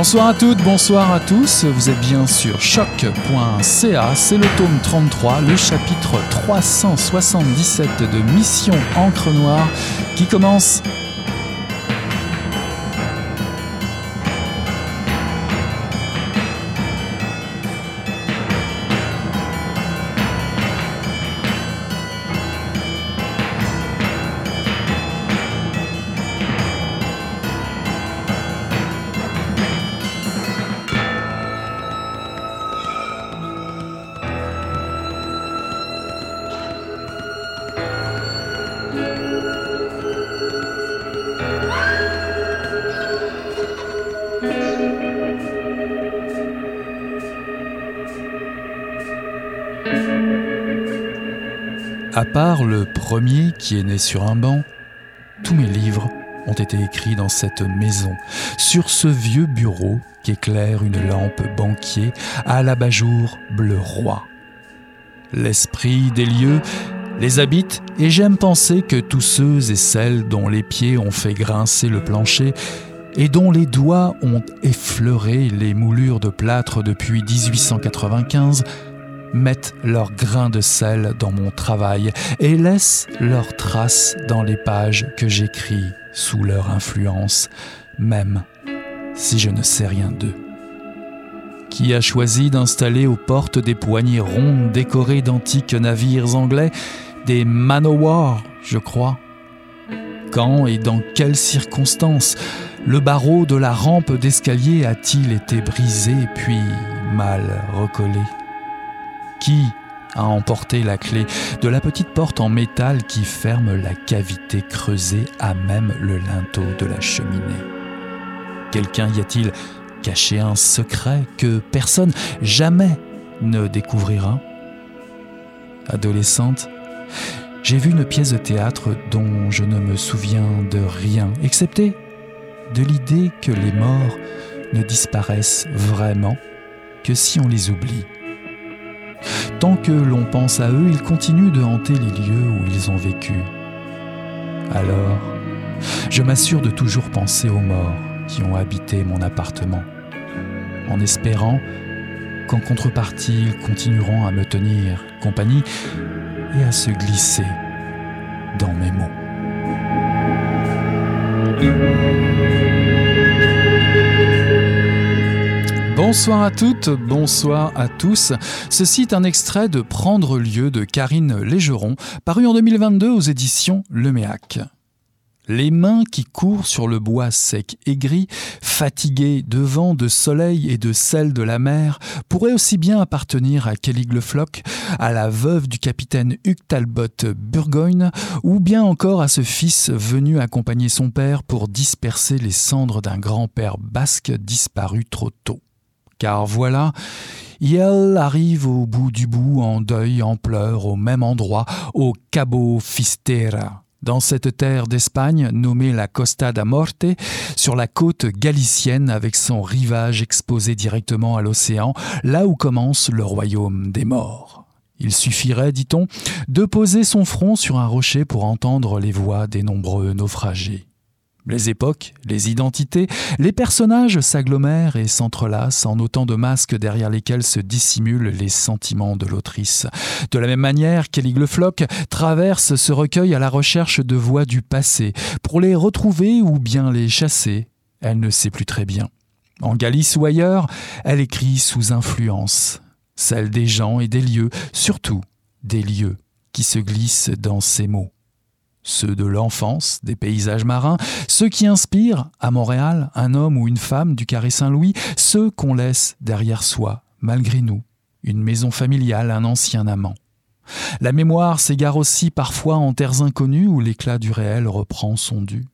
Bonsoir à toutes, bonsoir à tous, vous êtes bien sur choc.ca, c'est le tome 33, le chapitre 377 de Mission Encre Noire qui commence À part le premier qui est né sur un banc, tous mes livres ont été écrits dans cette maison, sur ce vieux bureau qu'éclaire une lampe banquier à l'abat-jour bleu roi. L'esprit des lieux les habite et j'aime penser que tous ceux et celles dont les pieds ont fait grincer le plancher et dont les doigts ont effleuré les moulures de plâtre depuis 1895 mettent leur grain de sel dans mon travail et laissent leurs traces dans les pages que j'écris sous leur influence, même si je ne sais rien d'eux. Qui a choisi d'installer aux portes des poignées rondes décorées d'antiques navires anglais, des manowars, je crois? Quand et dans quelles circonstances le barreau de la rampe d'escalier a-t-il été brisé puis mal recollé? Qui a emporté la clé de la petite porte en métal qui ferme la cavité creusée à même le linteau de la cheminée Quelqu'un y a-t-il caché un secret que personne jamais ne découvrira? Adolescente, j'ai vu une pièce de théâtre dont je ne me souviens de rien, excepté de l'idée que les morts ne disparaissent vraiment que si on les oublie. Tant que l'on pense à eux, ils continuent de hanter les lieux où ils ont vécu. Alors, je m'assure de toujours penser aux morts qui ont habité mon appartement, en espérant qu'en contrepartie, ils continueront à me tenir compagnie et à se glisser dans mes mots. Bonsoir à toutes, bonsoir à tous. Ceci est un extrait de Prendre lieu de Karine Légeron, paru en 2022 aux éditions Leméac. Les mains qui courent sur le bois sec et gris, fatiguées de vent, de soleil et de sel de la mer, pourraient aussi bien appartenir à Kelly Gleflock, à la veuve du capitaine Hugues Talbot Burgoyne, ou bien encore à ce fils venu accompagner son père pour disperser les cendres d'un grand-père basque disparu trop tôt car voilà, Yel arrive au bout du bout en deuil, en pleurs, au même endroit, au Cabo Fistera. Dans cette terre d'Espagne nommée la Costa da Morte, sur la côte galicienne avec son rivage exposé directement à l'océan, là où commence le royaume des morts. Il suffirait, dit-on, de poser son front sur un rocher pour entendre les voix des nombreux naufragés. Les époques, les identités, les personnages s'agglomèrent et s'entrelacent en autant de masques derrière lesquels se dissimulent les sentiments de l'autrice. De la même manière, Kelly Gleflock traverse ce recueil à la recherche de voix du passé, pour les retrouver ou bien les chasser. Elle ne sait plus très bien. En Galice ou ailleurs, elle écrit sous influence, celle des gens et des lieux, surtout des lieux qui se glissent dans ses mots ceux de l'enfance, des paysages marins, ceux qui inspirent, à Montréal, un homme ou une femme du carré Saint-Louis, ceux qu'on laisse derrière soi, malgré nous, une maison familiale, un ancien amant. La mémoire s'égare aussi parfois en terres inconnues où l'éclat du réel reprend son dû.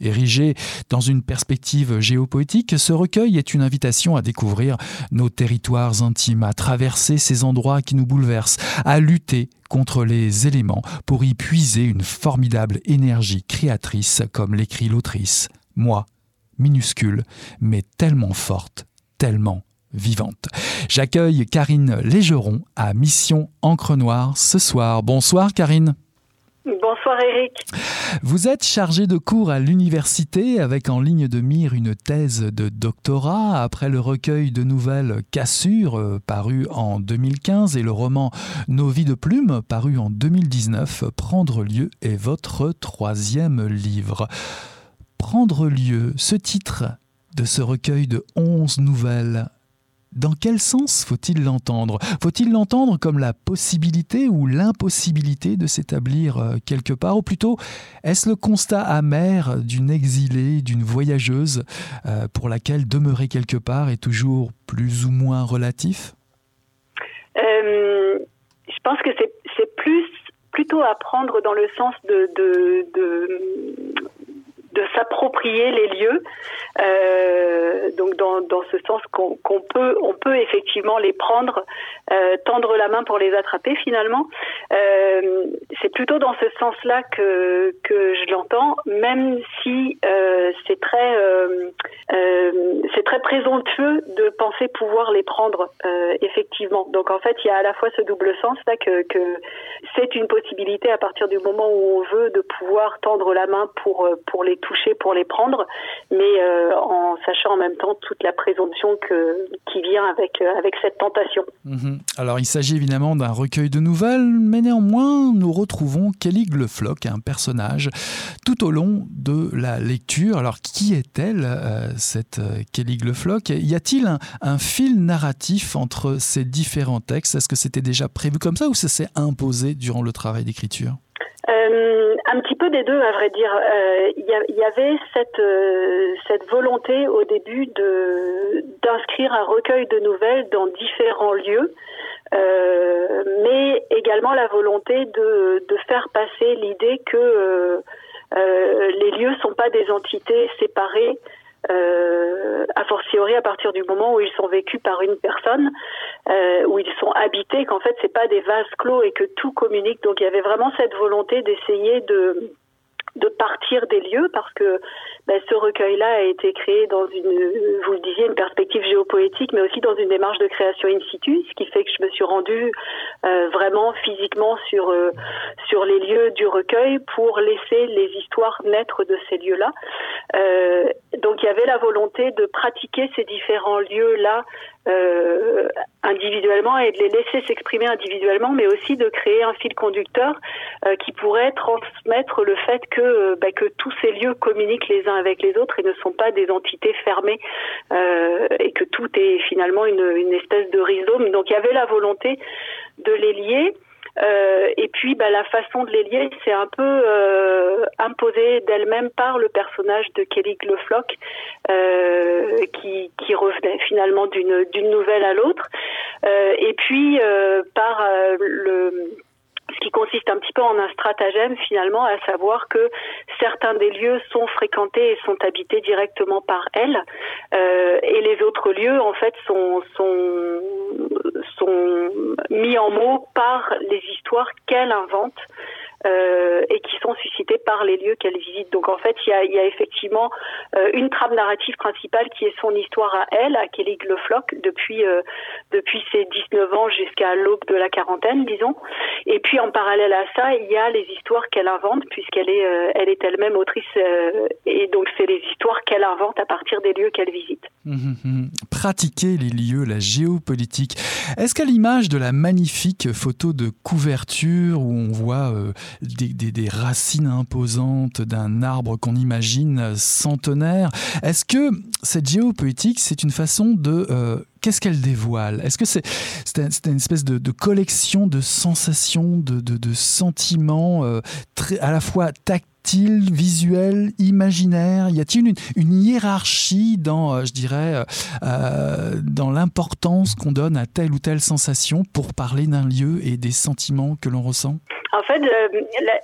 Érigé dans une perspective géopoétique, ce recueil est une invitation à découvrir nos territoires intimes, à traverser ces endroits qui nous bouleversent, à lutter contre les éléments pour y puiser une formidable énergie créatrice comme l'écrit l'autrice, moi, minuscule, mais tellement forte, tellement vivante. J'accueille Karine Légeron à Mission Encre Noire ce soir. Bonsoir Karine. Bonsoir Eric. Vous êtes chargé de cours à l'université avec en ligne de mire une thèse de doctorat après le recueil de nouvelles Cassure euh, paru en 2015 et le roman Nos vies de plumes paru en 2019. Prendre lieu est votre troisième livre. Prendre lieu, ce titre de ce recueil de onze nouvelles dans quel sens faut-il l'entendre? Faut-il l'entendre comme la possibilité ou l'impossibilité de s'établir euh, quelque part? Ou plutôt, est-ce le constat amer d'une exilée, d'une voyageuse euh, pour laquelle demeurer quelque part est toujours plus ou moins relatif? Euh, Je pense que c'est plus plutôt à prendre dans le sens de, de s'approprier les lieux. Euh, donc dans, dans ce sens qu'on peut on peut effectivement les prendre, euh, tendre la main pour les attraper finalement. Euh, c'est plutôt dans ce sens-là que que je l'entends, même si c'est très c'est très présomptueux de penser pouvoir les prendre effectivement. Donc en fait il y a à la fois ce double sens là que que c'est une possibilité à partir du moment où on veut de pouvoir tendre la main pour pour les toucher, pour les prendre, mais euh, en sachant en même temps toute la présomption que, qui vient avec, euh, avec cette tentation. Mhm. Alors il s'agit évidemment d'un recueil de nouvelles, mais néanmoins nous retrouvons Kelly Gleflock, un personnage tout au long de la lecture. Alors qui est-elle, euh, cette Kelly Gleflock Y a-t-il un, un fil narratif entre ces différents textes? Est-ce que c'était déjà prévu comme ça ou ça s'est imposé durant le travail d'écriture? Euh, un petit peu des deux, à vrai dire. Euh, il y, y, avait cette, euh, cette volonté au début d'inscrire un recueil de nouvelles dans différents lieux, euh, mais également la volonté de, faire passer l'idée que les lieux sont pas des entités séparées euh, a fortiori à partir du moment où ils sont vécus par une personne, euh, où ils sont habités, qu'en fait c'est pas des vases clos et que tout communique. Donc il y avait vraiment cette volonté d'essayer de de partir des lieux parce que ben, ce recueil-là a été créé dans une, vous le disiez, une géopoétique, mais aussi dans une démarche de création in situ, ce qui fait que je me suis rendue euh, vraiment physiquement sur euh, sur les lieux du recueil pour laisser les histoires naître de ces lieux-là. Euh, donc il y avait la volonté de pratiquer ces différents lieux-là euh, individuellement et de les laisser s'exprimer individuellement, mais aussi de créer un fil conducteur euh, qui pourrait transmettre le fait que, euh, bah, que tous ces lieux communiquent les uns avec les autres et ne sont pas des entités fermées et que tout est finalement une, une espèce de rhizome. Donc il y avait la volonté de les lier. Euh, et puis, bah, la façon de les lier, c'est un peu euh, imposé d'elle-même par le personnage de Kelly Gleflock, euh, qui, qui revenait finalement d'une d'une nouvelle à l'autre. Euh, et puis, euh, par euh, le ce qui consiste un petit peu en un stratagème finalement, à savoir que certains des lieux sont fréquentés et sont habités directement par elle, euh, et les autres lieux en fait sont, sont, sont mis en mots par les histoires qu'elle invente euh, et qui sont suscités par les lieux qu'elle visite. Donc en fait, il y a, effectivement euh, une trame narrative principale qui est son histoire à elle, à Kelly Gleflock, depuis euh, depuis ses 19 ans jusqu'à l'aube de la quarantaine, disons. Et puis en parallèle à ça, il y a les histoires qu'elle invente, puisqu'elle est elle est elle-même autrice, et donc c'est les histoires qu'elle invente à partir des lieux qu'elle visite. Mmh, mmh. Pratiquer les lieux, la géopolitique. Est-ce qu'à l'image de la magnifique photo de couverture où on voit des, racines imposantes d'un arbre qu'on imagine centenaire. Est-ce que cette géopoétique, c'est une façon de... Euh, Qu'est-ce qu'elle dévoile? Est-ce que c'est c'est un, une espèce de, collection de sensations, de, de, de sentiments euh, très, à la fois tactiles visuel, imaginaire? Y a-t-il une, hiérarchie dans, euh, je dirais, euh, dans l'importance qu'on donne à telle ou telle sensation pour parler d'un lieu et des sentiments que l'on ressent? En fait, euh,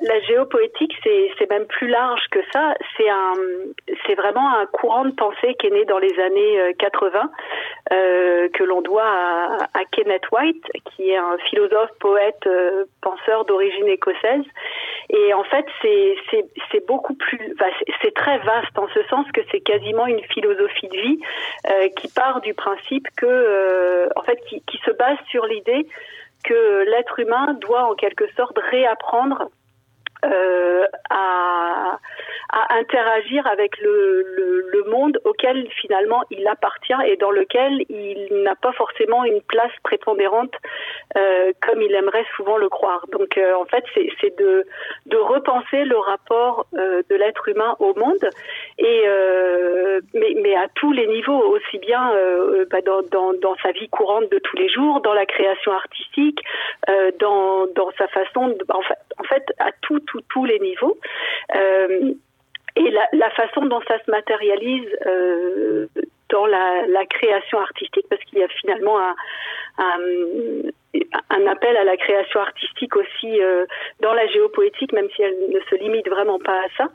la, géopoétique, c'est même plus large que ça. C'est vraiment un courant de pensée qui est né dans les années 80, euh, euh, que l'on doit à, Kenneth White, qui est un philosophe, poète, euh, penseur d'origine écossaise. Et en fait, c'est beaucoup plus, c'est très vaste en ce sens que c'est quasiment une philosophie de vie euh, qui part du principe que, euh, en fait, qui, qui se base sur l'idée que l'être humain doit en quelque sorte réapprendre à à interagir avec le, le, le, monde auquel finalement il appartient et dans lequel il n'a pas forcément une place prépondérante euh, comme il aimerait souvent le croire. Donc euh, en fait c'est de, de repenser le rapport euh, de l'être humain au monde et euh, mais, mais à tous les niveaux aussi bien euh, bah dans, dans, dans, sa vie courante de tous les jours, dans la création artistique, dans, dans sa façon de, en fait, en fait à tous tous les niveaux. Euh, et la, façon dont ça se matérialise euh, dans la, création artistique, parce qu'il y a finalement un, appel à la création artistique aussi euh, dans la géopoétique, même si elle ne se limite vraiment pas à ça,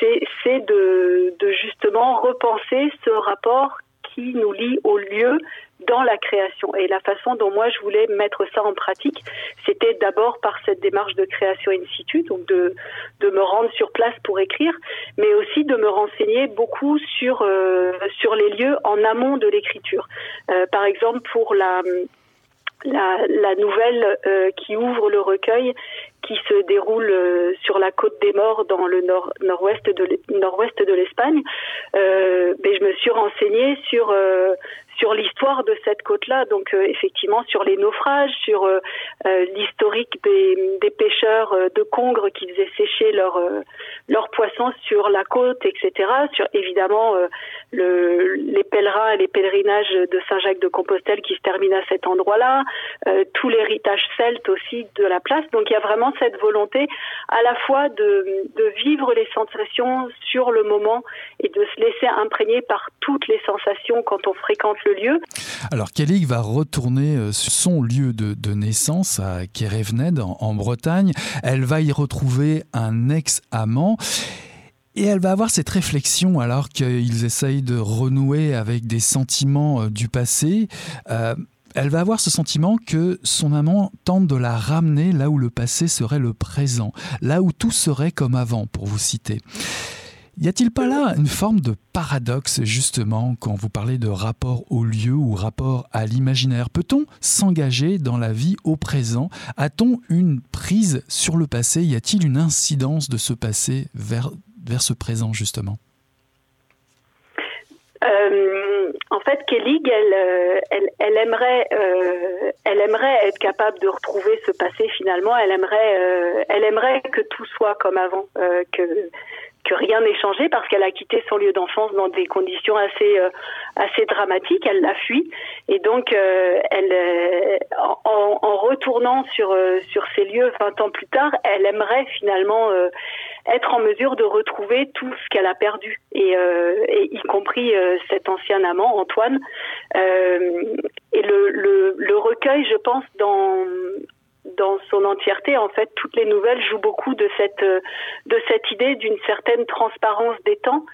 c'est de, de justement repenser ce rapport qui nous lie au lieu dans la création. Et la façon dont moi je voulais mettre ça en pratique, c'était d'abord par cette démarche de création in situ, donc de, de me rendre sur place pour écrire, mais aussi de me renseigner beaucoup sur, euh, sur les lieux en amont de l'écriture. Euh, par exemple, pour la la, nouvelle euh, qui ouvre le recueil qui se déroule euh, sur la côte des Morts dans le nord nord-ouest de l'Espagne. Euh, ben, je me suis renseignée sur euh, sur l'histoire de cette côte-là, donc euh, effectivement sur les naufrages, sur euh, euh l'historique des, pêcheurs de Congres qui faisaient sécher leurs poissons sur la côte, etc. Sur évidemment le, les pèlerins et les pèlerinages de Saint-Jacques de Compostelle qui se terminent à cet endroit-là, tout l'héritage celte aussi de la place. Donc il y a vraiment cette volonté à la fois de vivre les sensations sur le moment et de se laisser imprégner par toutes les sensations quand on fréquente Alors Kelly va retourner euh, sur son lieu de, naissance à Kerevened en, en Bretagne? Elle va y retrouver un ex-amant. Et elle va avoir cette réflexion alors qu'ils essayent de renouer avec des sentiments euh, du passé. Euh, elle va avoir ce sentiment que son amant tente de la ramener là où le passé serait le présent, là où tout serait comme avant, pour vous citer. Y a-t-il pas là une forme de paradoxe justement quand vous parlez de rapport au lieu ou rapport à l'imaginaire? Peut-on s'engager dans la vie au présent? A-t-on une prise sur le passé? Y a-t-il une incidence de ce passé vers, vers ce présent justement? Euh, en fait, Kelly, elle, elle, elle, aimerait, euh, elle aimerait être capable de retrouver ce passé finalement. Elle aimerait, euh, elle aimerait que tout soit comme avant, euh, que que rien n'est changé parce qu'elle a quitté son lieu d'enfance dans des conditions assez euh, assez dramatiques. Elle l'a fui. Et donc euh, elle euh, en, en, retournant sur euh, sur ces lieux 20 ans plus tard, elle aimerait finalement euh, être en mesure de retrouver tout ce qu'elle a perdu. Et, euh, et y compris cet ancien amant Antoine. Et le, le, le recueil, je pense dans dans son entièreté en fait toutes les nouvelles jouent beaucoup de cette de cette idée d'une certaine transparence des temps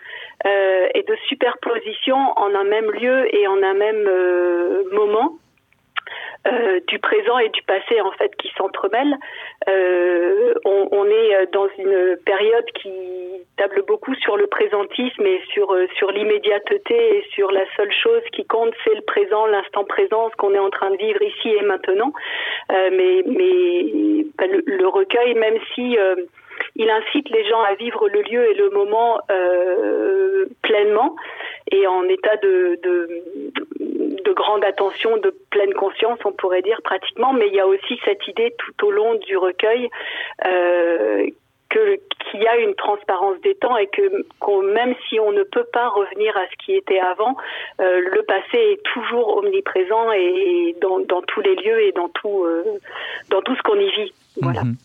euh, et de superposition en un même lieu et en un même euh, moment euh, du présent et du passé en fait qui s'entremêlent euh, on, est dans une période qui table beaucoup sur le présentisme et sur euh, sur l'immédiateté et sur la seule chose qui compte c'est le présent l'instant présent ce qu'on est en train de vivre ici et maintenant. Euh, mais mais le, le recueil même si euh, il incite les gens à vivre le lieu et le moment euh, pleinement et en état de, de grande attention, de pleine conscience, on pourrait dire pratiquement, mais il y a aussi cette idée tout au long du recueil euh, qu'il y a une transparence des temps et que qu même si on ne peut pas revenir à ce qui était avant, euh, le passé est toujours omniprésent et dans, dans tous les lieux et dans tout, euh, dans tout ce qu'on y vit. Voilà. Mmh.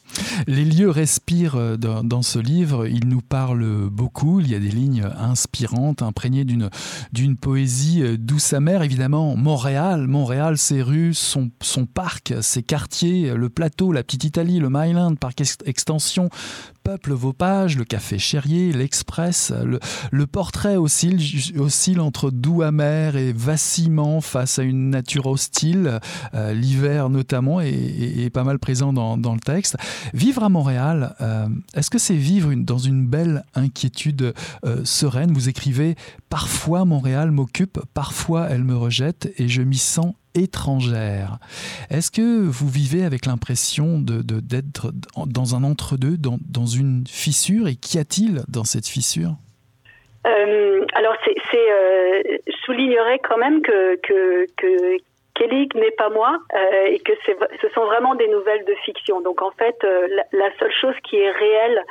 Les lieux respirent euh, dans, ce livre, ils nous parlent beaucoup, il y a des lignes inspirantes, imprégnées d'une d'une poésie euh, douce amère. Évidemment Montréal, Montréal, ses rues, son, son parc, ses quartiers, le plateau, la petite Italie, le Myland, parc extension, peuple vos pages, le café chérier, l'express, le, portrait oscille, oscille entre doux amer et vacillement face à une nature hostile, euh, l'hiver notamment est, est pas mal présent dans, dans le texte. Vivre à Montréal, euh, est-ce que c'est vivre dans une belle inquiétude euh, sereine? Vous écrivez parfois Montréal m'occupe, parfois elle me rejette et je m'y sens étrangère. Est-ce que vous vivez avec l'impression de, d'être dans un entre-deux, dans, une fissure? Et qu'y a-t-il dans cette fissure? Euh, Alors, c'est, soulignerais quand même que Kelly n'est pas moi euh, et que ce sont vraiment des nouvelles de fiction. Donc en fait, euh, la, seule chose qui est réelle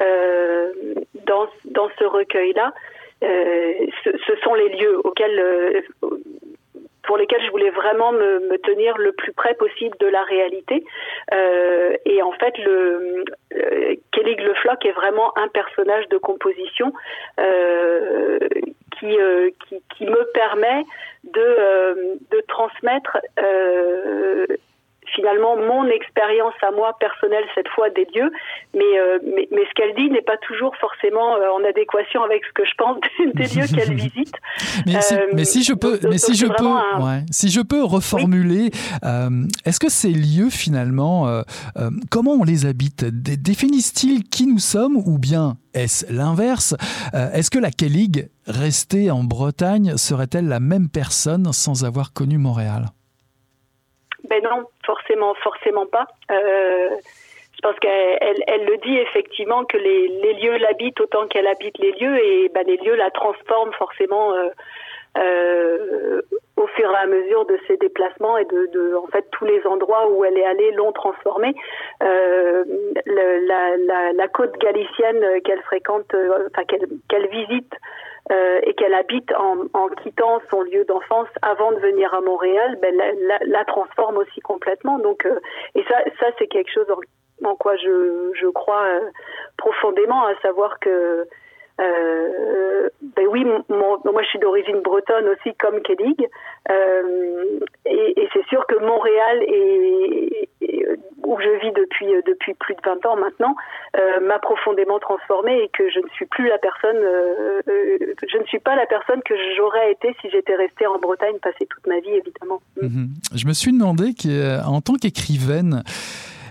euh, dans, dans ce recueil-là, ce, ce, sont les lieux auxquels pour lesquels je voulais vraiment me, tenir le plus près possible de la réalité. Et en fait, le Kelly Le Flock est vraiment un personnage de composition qui, qui, me permet de, euh, de transmettre finalement mon expérience à moi personnelle cette fois des lieux, mais, euh, mais, mais, ce qu'elle dit n'est pas toujours forcément euh, en adéquation avec ce que je pense des lieux qu'elle visite. Mais, si, euh, mais, si, je peux, mais si je peux, ouais, si je peux reformuler, est-ce que ces lieux finalement, comment on les habite? Définissent-ils qui nous sommes ou bien est-ce l'inverse? Est-ce que la Kellig, restée en Bretagne, serait-elle la même personne sans avoir connu Montréal? Ben non, forcément, forcément pas. Euh, je pense qu'elle elle, le dit effectivement que les, lieux l'habitent autant qu'elle habite les lieux et ben, les lieux la transforment forcément euh, euh, au fur et à mesure de ses déplacements et de, en fait tous les endroits où elle est allée l'ont transformée. La, côte galicienne qu'elle fréquente, enfin qu'elle qu'elle visite euh, et qu'elle habite en, quittant son lieu d'enfance avant de venir à Montréal, ben, la, transforme aussi complètement. Donc, euh, et ça, ça c'est quelque chose en, quoi je, crois euh, profondément, à savoir que ben oui, moi je suis d'origine bretonne aussi comme Kelly, et c'est sûr que Montréal est, où je vis depuis depuis plus de 20 ans maintenant euh, m'a profondément transformée et que je ne suis plus la personne, euh, euh, je ne suis pas la personne que j'aurais été si j'étais restée en Bretagne passer toute ma vie évidemment. Mhm. Je me suis demandé qu'en tant qu'écrivaine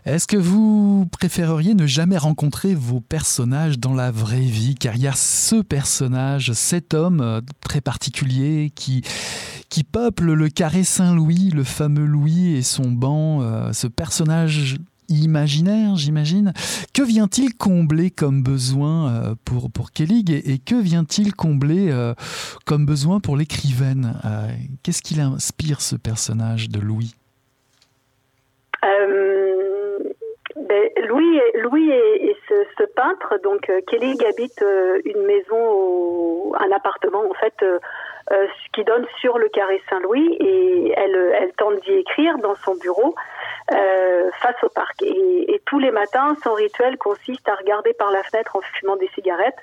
est-ce que vous préféreriez ne jamais rencontrer vos personnages dans la vraie vie? Car il y a ce personnage, cet homme euh, très particulier qui, qui peuple le carré Saint-Louis, le fameux Louis et son banc, euh, ce personnage imaginaire, j'imagine. Que vient-il combler comme besoin euh, pour, pour Kellig et, que vient-il combler comme besoin pour l'écrivaine Qu'est-ce qu'il inspire ce personnage de Louis? Ben, Louis, Louis ce, peintre, donc euh, Kelly habite euh, une maison, un appartement en fait, euh, qui donne sur le carré Saint-Louis et elle, elle tente d'y écrire dans son bureau euh, face au parc. Et, et, tous les matins, son rituel consiste à regarder par la fenêtre en fumant des cigarettes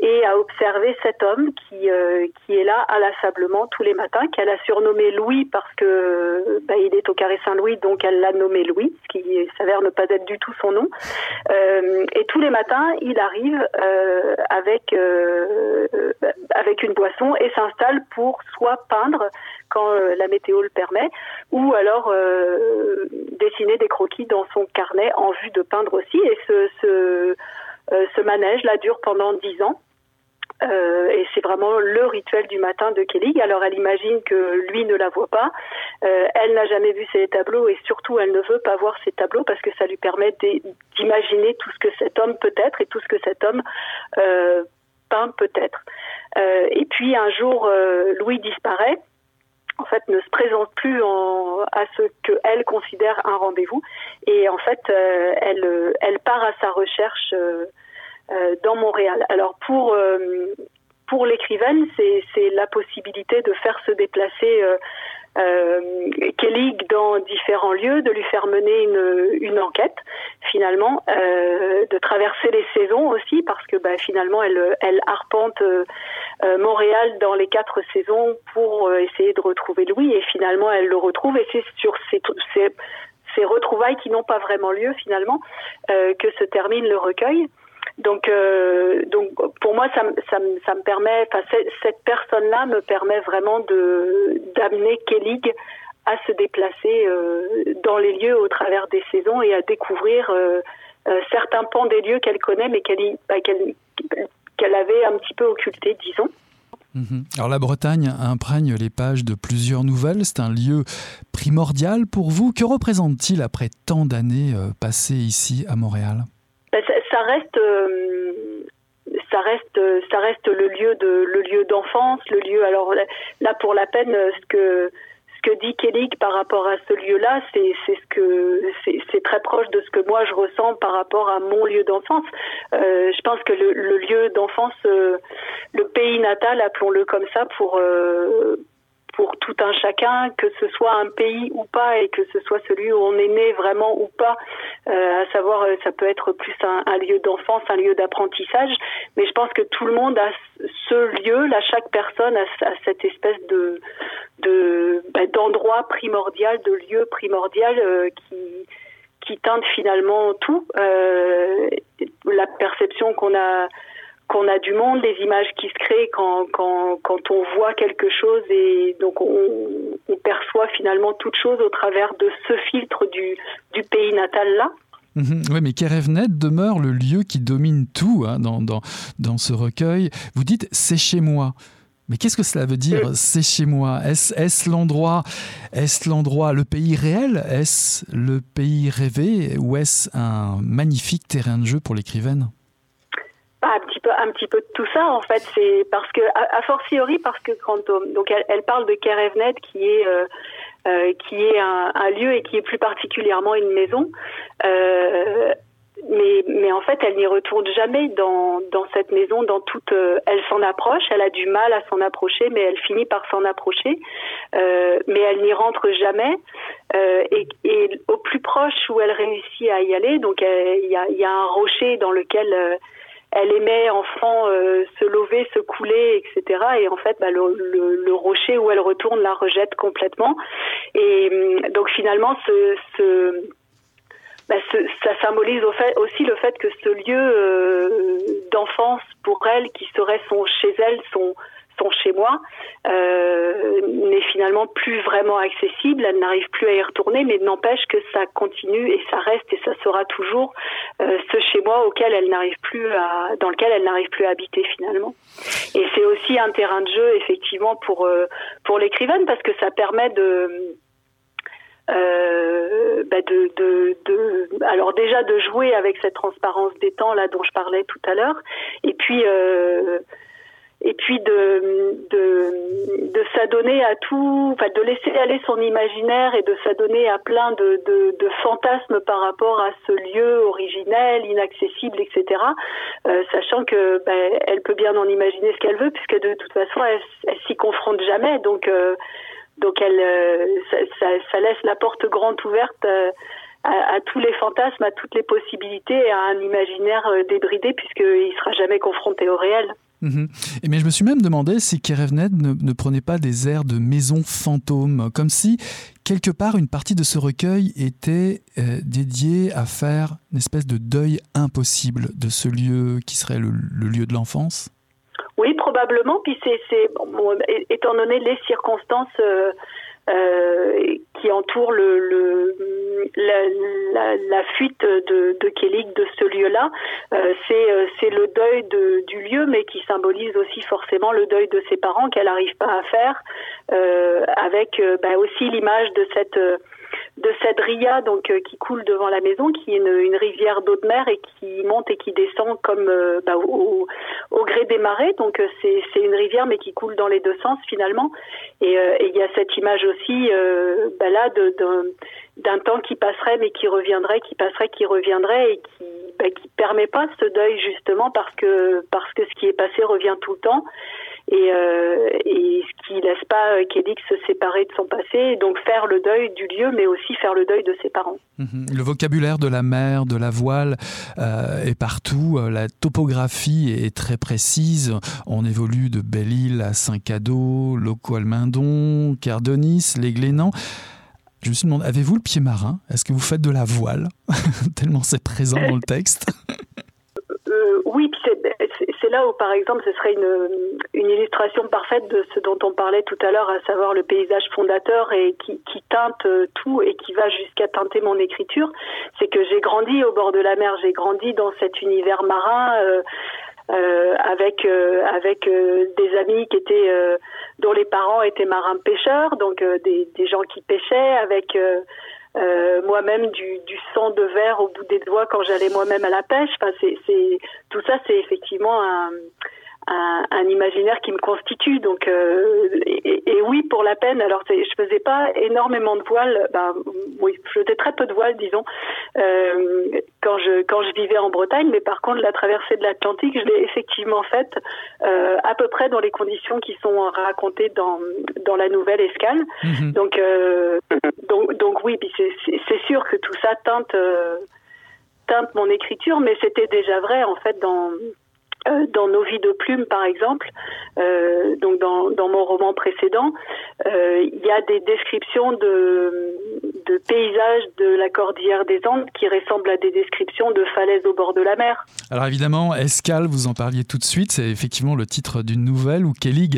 et à observer cet homme qui, euh, qui est là inlassablement tous les matins, qu'elle a surnommé Louis parce que bah, il est au carré Saint-Louis, donc elle l'a nommé Louis, ce qui s'avère ne pas être du tout son nom. Euh, et tous les matins, il arrive euh, avec euh, avec une boisson et s'installe pour soit peindre quand euh, la météo le permet, ou alors euh, dessiner des croquis dans son carnet en vue de peindre aussi. Et ce, ce, euh, manège là dure pendant dix ans. Et c'est vraiment le rituel du matin de Kelly. Alors elle imagine que lui ne la voit pas. Elle n'a jamais vu ses tableaux et surtout elle ne veut pas voir ses tableaux parce que ça lui permet d'imaginer tout ce que cet homme peut être et tout ce que cet homme euh, peint peut être. Euh, et puis un jour, euh, Louis disparaît en fait ne se présente plus en, à ce que elle considère un rendez-vous et en fait euh, elle elle part à sa recherche dans Montréal. Alors pour pour l'écrivaine, c'est la possibilité de faire se déplacer euh, Kelly dans différents lieux, de lui faire mener une, une enquête finalement, euh, de traverser les saisons aussi parce que bah, finalement elle, elle arpente euh, Montréal dans les quatre saisons pour euh, essayer de retrouver Louis et finalement elle le retrouve et c'est sur ces, ces, ces retrouvailles qui n'ont pas vraiment lieu finalement euh, que se termine le recueil. Donc, euh, donc pour moi, ça, me permet, enfin, cette personne-là me permet vraiment de d'amener Kellig à se déplacer euh, dans les lieux au travers des saisons et à découvrir euh, certains pans des lieux qu'elle connaît, mais qu'elle bah, qu'elle avait un petit peu occulté, disons. Mhm. Alors la Bretagne imprègne les pages de plusieurs nouvelles, c'est un lieu primordial pour vous. Que représente-t-il après tant d'années passées ici à Montréal? Ça, reste... Euh, ça reste, ça reste le lieu de le lieu d'enfance, le lieu. Alors là, pour la peine, ce que ce que dit Kelly par rapport à ce lieu-là, c'est c'est ce que c'est très proche de ce que moi je ressens par rapport à mon lieu d'enfance. Euh, je pense que le, lieu d'enfance, euh, le pays natal, appelons-le comme ça, pour euh, pour tout un chacun, que ce soit un pays ou pas, et que ce soit celui où on est né vraiment ou pas, euh, à savoir, euh, ça peut être plus un, lieu d'enfance, un lieu d'apprentissage, mais je pense que tout le monde a ce lieu, là, chaque personne a, cette espèce de bah, d'endroit primordial, de lieu primordial euh, qui qui teinte finalement tout, la perception qu'on a qu'on a du monde, les images qui se créent quand, quand, quand on voit quelque chose et donc on, on perçoit finalement toute chose au travers de ce filtre du, du pays natal là. Mmh, oui, mais Kerevenet demeure le lieu qui domine tout hein, dans, dans, dans ce recueil. Vous dites c'est chez moi. Mais qu'est-ce que cela veut dire mmh. c'est chez moi Est-ce est l'endroit Est-ce l'endroit, le pays réel? Est-ce le pays rêvé? Ou est-ce un magnifique terrain de jeu pour l'écrivaine? Un petit peu un petit peu de tout ça en fait c'est parce que a, fortiori parce que quand donc elle, elle parle de Kerevnet qui est euh, euh, qui est un, lieu et qui est plus particulièrement une maison euh, mais, mais en fait, elle n'y retourne jamais dans, dans cette maison, dans toute. Euh, elle s'en approche, elle a du mal à s'en approcher, mais elle finit par s'en approcher. Euh, mais elle n'y rentre jamais. Euh, et, et, au plus proche où elle réussit à y aller, donc il y a, y a, un rocher dans lequel euh, elle aimait enfant euh, se lever, se couler, etc. Et en fait, bah, le, rocher où elle retourne la rejette complètement. Et donc finalement, bah, ça symbolise aussi le fait que ce lieu euh, d'enfance pour elle, qui serait son chez elle, son son chez moi euh, n'est finalement plus vraiment accessible, elle n'arrive plus à y retourner, mais n'empêche que ça continue et ça reste et ça sera toujours euh, ce chez moi auquel elle n'arrive plus dans lequel elle n'arrive plus à habiter finalement. Et c'est aussi un terrain de jeu effectivement pour euh, pour l'écrivaine parce que ça permet de euh, bah de, de, de, alors déjà de jouer avec cette transparence des temps là dont je parlais tout à l'heure, et puis et puis de, de, de s'adonner à tout, enfin de laisser aller son imaginaire et de s'adonner à plein de, de, de, fantasmes par rapport à ce lieu originel, inaccessible, etc. Euh, sachant que ben, elle peut bien en imaginer ce qu'elle veut, puisque de toute façon elle, s'y confronte jamais, donc euh, donc elle, euh, ça, ça, ça, laisse la porte grande ouverte. Euh, à, à, tous les fantasmes, à toutes les possibilités, à un imaginaire euh, débridé puisqu'il ne sera jamais confronté au réel. Mmh. Et mais je me suis même demandé si Kerevenet ne, prenait pas des airs de maison fantôme, comme si quelque part une partie de ce recueil était euh, dédiée à faire une espèce de deuil impossible de ce lieu qui serait le, lieu de l'enfance. Oui, probablement. Puis c'est étant donné les circonstances. Euh, qui entoure le, le la, la, fuite de, de Kelly de ce lieu-là. Euh, c'est c'est le deuil de, du lieu, mais qui symbolise aussi forcément le deuil de ses parents qu'elle n'arrive pas à faire, euh, avec euh, bah, aussi l'image de cette de cette ria donc euh, qui coule devant la maison, qui est une, rivière d'eau de mer et qui monte et qui descend comme euh, bah, au, gré des marées. Donc euh, c'est une rivière mais qui coule dans les deux sens finalement. Et il y a cette image aussi bah, là d'un temps qui passerait mais qui reviendrait, qui passerait, qui reviendrait et qui bah, qui permet pas ce deuil justement parce que parce que ce qui est passé revient tout le temps et, euh, et ce qui laisse pas euh, Kédix se séparer de son passé, donc faire le deuil du lieu, mais aussi faire le deuil de ses parents. Mmh. Le vocabulaire de la mer, de la voile euh, est partout. La topographie est très précise. On évolue de Belle-Île à Saint-Cadeau, Loco-Almindon, Cardonis, les Glénans. Je me suis demandé, avez-vous le pied marin? Est-ce que vous faites de la voile? Tellement c'est présent dans le texte. euh, oui, c'est là où, par exemple, ce serait une, illustration parfaite de ce dont on parlait tout à l'heure, à savoir le paysage fondateur et qui, teinte tout et qui va jusqu'à teinter mon écriture. C'est que j'ai grandi au bord de la mer, j'ai grandi dans cet univers marin. Euh, avec avec des amis qui étaient dont les parents étaient marins pêcheurs, donc des, des gens qui pêchaient, avec moi-même du, du sang de verre au bout des doigts quand j'allais moi-même à la pêche. Enfin, c'est tout ça, c'est effectivement un un, un, imaginaire qui me constitue. Donc, euh, et, oui, pour la peine. Alors, je faisais pas énormément de voile. Ben, oui, je faisais très peu de voile, disons, euh, quand je quand je vivais en Bretagne. Mais par contre, la traversée de l'Atlantique, je l'ai effectivement faite euh, à peu près dans les conditions qui sont racontées dans dans la nouvelle escale. Mhm. Donc, donc, donc oui, puis c'est sûr que tout ça teinte teinte mon écriture, mais c'était déjà vrai en fait dans euh, dans Nos vies de plumes, par exemple, euh, donc dans, mon roman précédent, euh, il y a des descriptions de, de, paysages de la cordillère des Andes qui ressemblent à des descriptions de falaises au bord de la mer. Alors évidemment, Escale, vous en parliez tout de suite, c'est effectivement le titre d'une nouvelle où Kelly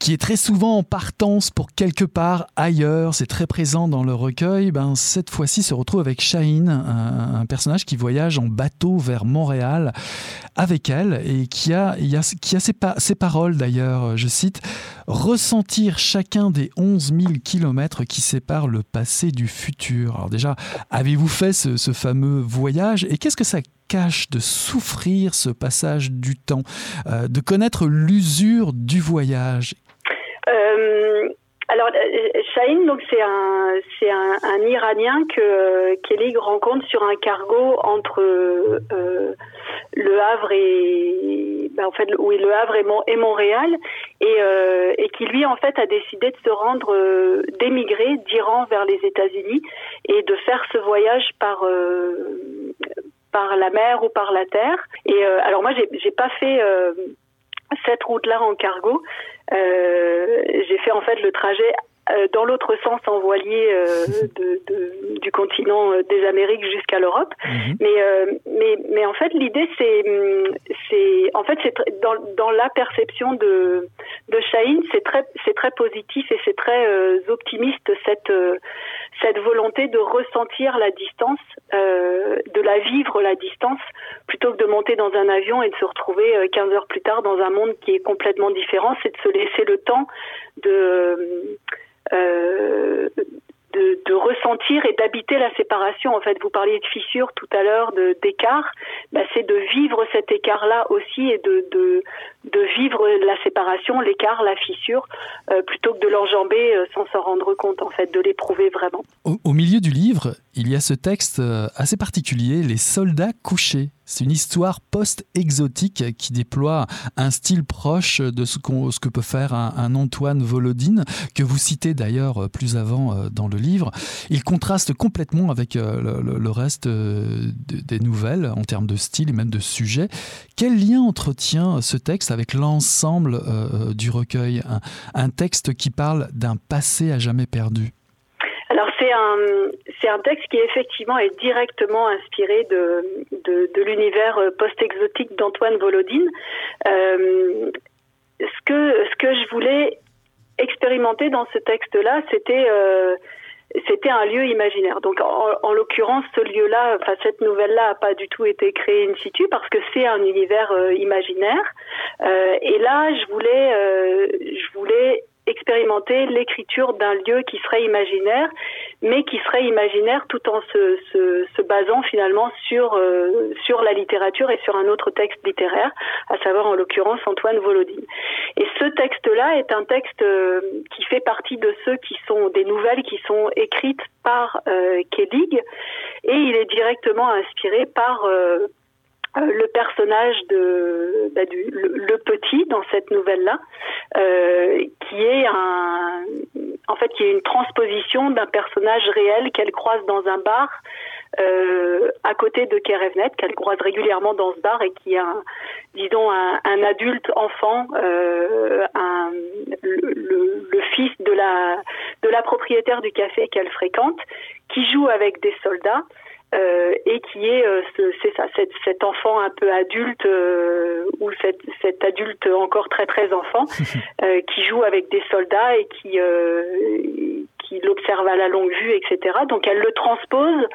qui est très souvent en partance pour quelque part ailleurs, c'est très présent dans le recueil, ben, cette fois-ci se retrouve avec Shaheen, un, personnage qui voyage en bateau vers Montréal avec elle et qui a, a, qui a ses, paroles d'ailleurs, je cite, ressentir chacun des 11 000 kilomètres qui séparent le passé du futur. Alors déjà, avez-vous fait ce, fameux voyage et qu'est-ce que ça cache de souffrir ce passage du temps, euh, de connaître l'usure du voyage? Alors, euh, Shaheen, donc c'est un c'est un, Iranien que euh, Kelly rencontre sur un cargo entre euh, le Havre et ben, en fait oui le Havre et, et Montréal et, euh, et qui lui en fait a décidé de se rendre d'émigrer d'Iran vers les États-Unis et de faire ce voyage par par la mer ou par la terre. Et alors moi j'ai j'ai pas fait cette route-là en cargo. Euh, j'ai fait en fait le trajet euh, dans l'autre sens en voilier euh, de, de, du continent euh, des Amériques jusqu'à l'Europe. Mhm. Mais, euh, mais, mais en fait, l'idée, c'est, c'est, en fait, c'est dans, dans la perception de, de Shaheen, c'est très, c'est très positif et c'est très optimiste cette, cette volonté de ressentir la distance, de la vivre la distance, plutôt que de monter dans un avion et de se retrouver 15 heures plus tard dans un monde qui est complètement différent. C'est de se laisser le temps de euh, de, de, ressentir et d'habiter la séparation. En fait, vous parliez de fissure tout à l'heure, d'écart. Bah, c'est de vivre cet écart-là aussi et de, de, de, vivre la séparation, l'écart, la fissure, euh, plutôt que de l'enjamber euh, sans s'en rendre compte, en fait, de l'éprouver vraiment. Au, au, milieu du livre, il y a ce texte euh, assez particulier, Les soldats couchés. C'est une histoire post-exotique qui déploie un style proche de ce, qu ce que peut faire un, Antoine Volodine, que vous citez d'ailleurs plus avant euh, dans le livre. Il contraste complètement avec euh, le, reste euh, des nouvelles en termes de style et même de sujet. Quel lien entretient ce texte avec l'ensemble euh, du recueil? Un texte qui parle d'un passé à jamais perdu alors c'est un c'est un texte qui effectivement est directement inspiré de de, l'univers euh, post-exotique d'Antoine Volodine. Euh, ce que ce que je voulais expérimenter dans ce texte-là, c'était euh, c'était un lieu imaginaire. Donc, en, en l'occurrence, ce lieu-là, enfin cette nouvelle-là, a pas du tout été créée in situ parce que c'est un univers imaginaire. Et là, je voulais, je voulais expérimenter l'écriture d'un lieu qui serait imaginaire, mais qui serait imaginaire tout en se, basant finalement sur, euh, sur la littérature et sur un autre texte littéraire, à savoir en l'occurrence Antoine Volodine. Et ce texte-là est un texte euh, qui fait partie de ceux qui sont des nouvelles qui sont écrites par euh, Kedig, et il est directement inspiré par euh, le personnage de bah, du, le, le, petit dans cette nouvelle là euh, qui est un en fait qui est une transposition d'un personnage réel qu'elle croise dans un bar euh, à côté de Kerevnet qu'elle croise régulièrement dans ce bar et qui est un disons un, un adulte enfant euh, un, le, le, le fils de la de la propriétaire du café qu'elle fréquente qui joue avec des soldats euh, et qui est euh, c'est ça cet, cet, enfant un peu adulte euh, ou cet, cet, adulte encore très très enfant qui joue avec des soldats et qui qui l'observe à la longue vue etc donc elle le transpose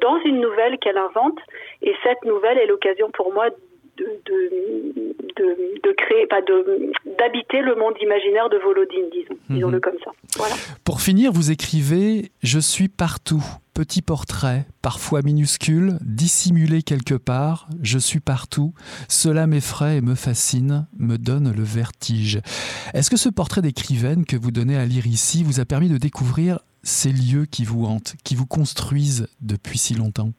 dans une nouvelle qu'elle invente et cette nouvelle est l'occasion pour moi de, créer, pas de d'habiter le monde imaginaire de Volodine, disons, mhm. disons-le comme ça. Voilà. Pour finir, vous écrivez Je suis partout. Petit portrait, parfois minuscule, dissimulé quelque part, je suis partout. Cela m'effraie et me fascine, me donne le vertige. Est-ce que ce portrait d'écrivaine que vous donnez à lire ici vous a permis de découvrir ces lieux qui vous hantent, qui vous construisent depuis si longtemps?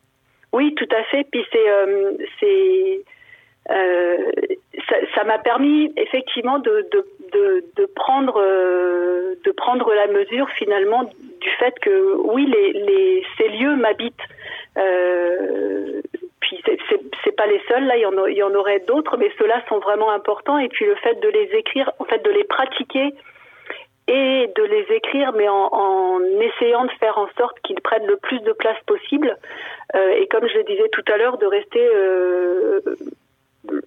Oui, tout à fait. Puis c'est, euh, euh, ça m'a permis effectivement de, de, prendre, euh, de prendre la mesure finalement du fait que oui, les, les ces lieux m'habitent. Euh, puis c'est pas les seuls, là il y en, il y en aurait d'autres, mais ceux-là sont vraiment importants. Et puis le fait de les écrire, en fait de les pratiquer et de les écrire, mais en, en essayant de faire en sorte qu'ils prennent le plus de place possible. Euh, et comme je le disais tout à l'heure, de rester euh,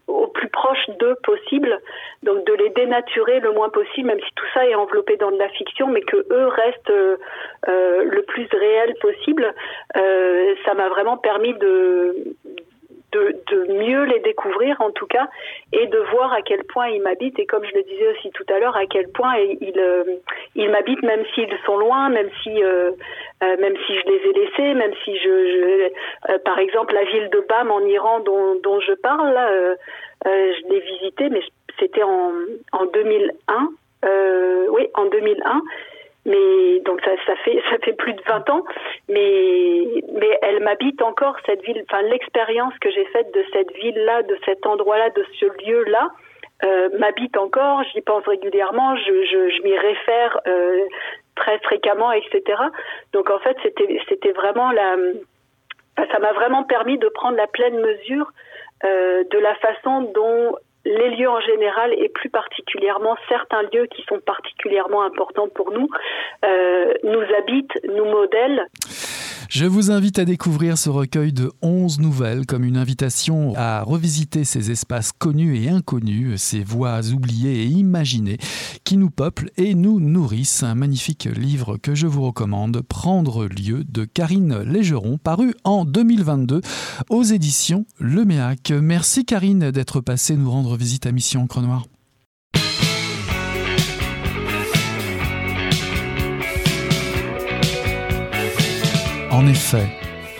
au plus proche d'eux possible, donc de les dénaturer le moins possible, même si tout ça est enveloppé dans de la fiction, mais que eux restent euh, euh le plus réel possible. Euh, ça m'a vraiment permis de, de, mieux les découvrir en tout cas et de voir à quel point ils m'habitent. Et comme je le disais aussi tout à l'heure à quel point ils euh, ils m'habitent même s'ils sont loin même si euh, euh, même si je les ai laissés même si je, par exemple la ville de Bam en Iran dont, dont je parle je l'ai visité mais c'était en en 2001 oui en 2001 mais donc ça, fait ça fait plus de 20 ans. Mais mais elle m'habite encore cette ville. Enfin l'expérience que j'ai faite de cette ville là de cet endroit là de ce lieu là euh, m'habite encore. J'y pense régulièrement. Je je, je m'y réfère euh, très fréquemment etc donc en fait c'était c'était vraiment la ça m'a vraiment permis de prendre la pleine mesure euh, de la façon dont les lieux en général et plus particulièrement certains lieux qui sont particulièrement importants pour nous euh, nous habitent, nous modèlent. Je vous invite à découvrir ce recueil de 11 nouvelles comme une invitation à revisiter ces espaces connus et inconnus, ces voies oubliées et imaginées qui nous peuplent et nous nourrissent. Un magnifique livre que je vous recommande, Prendre lieu de Karine Légeron, paru en 2022 aux éditions Le Méac. Merci Karine d'être passée nous rendre visite à Mission Encre En effet,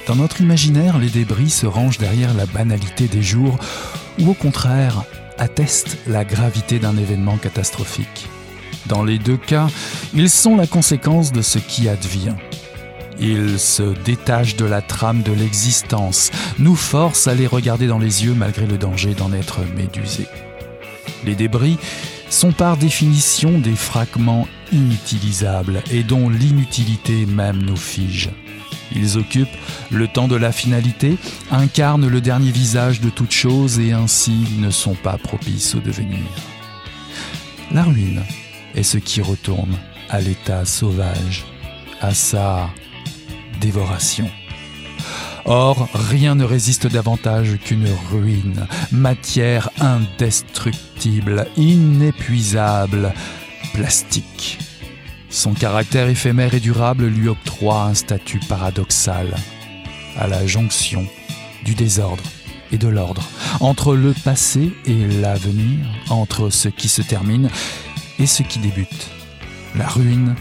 dans notre imaginaire, les débris se rangent derrière la banalité des jours ou au contraire attestent la gravité d'un événement catastrophique. Dans les deux cas, ils sont la conséquence de ce qui advient. Ils se détachent de la trame de l'existence, nous forcent à les regarder dans les yeux malgré le danger d'en être médusés. Les débris sont par définition des fragments inutilisables et dont l'inutilité même nous fige. Ils occupent le temps de la finalité, incarnent le dernier visage de toute chose et ainsi ne sont pas propices au devenir. La ruine est ce qui retourne à l'état sauvage, à sa dévoration. Or, rien ne résiste davantage qu'une ruine, matière indestructible, inépuisable, plastique. Son caractère éphémère et durable lui octroie un statut paradoxal, à la jonction du désordre et de l'ordre, entre le passé et l'avenir, entre ce qui se termine et ce qui débute. La ruine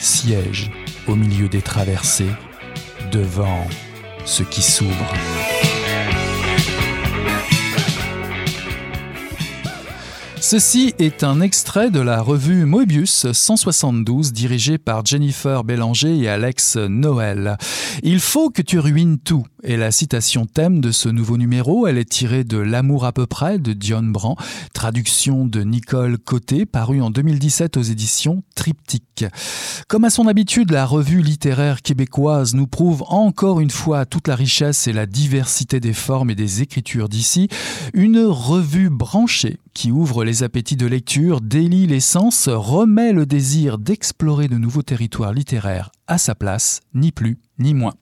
siège au milieu des traversées, devant ce qui s'ouvre. Ceci est un extrait de la revue Moebius 172 dirigée par Jennifer Bélanger et Alex Noël. Il faut que tu ruines tout est la citation thème de ce nouveau numéro. Elle est tirée de L'amour à peu près de Dionne Brand, traduction de Nicole Côté, paru en 2017 aux éditions Triptyque. Comme à son habitude, la revue littéraire québécoise nous prouve encore une fois toute la richesse et la diversité des formes et des écritures d'ici. Une revue branchée qui ouvre les appétits de lecture, délie les sens, remet le désir d'explorer de nouveaux territoires littéraires à sa place, ni plus ni moins.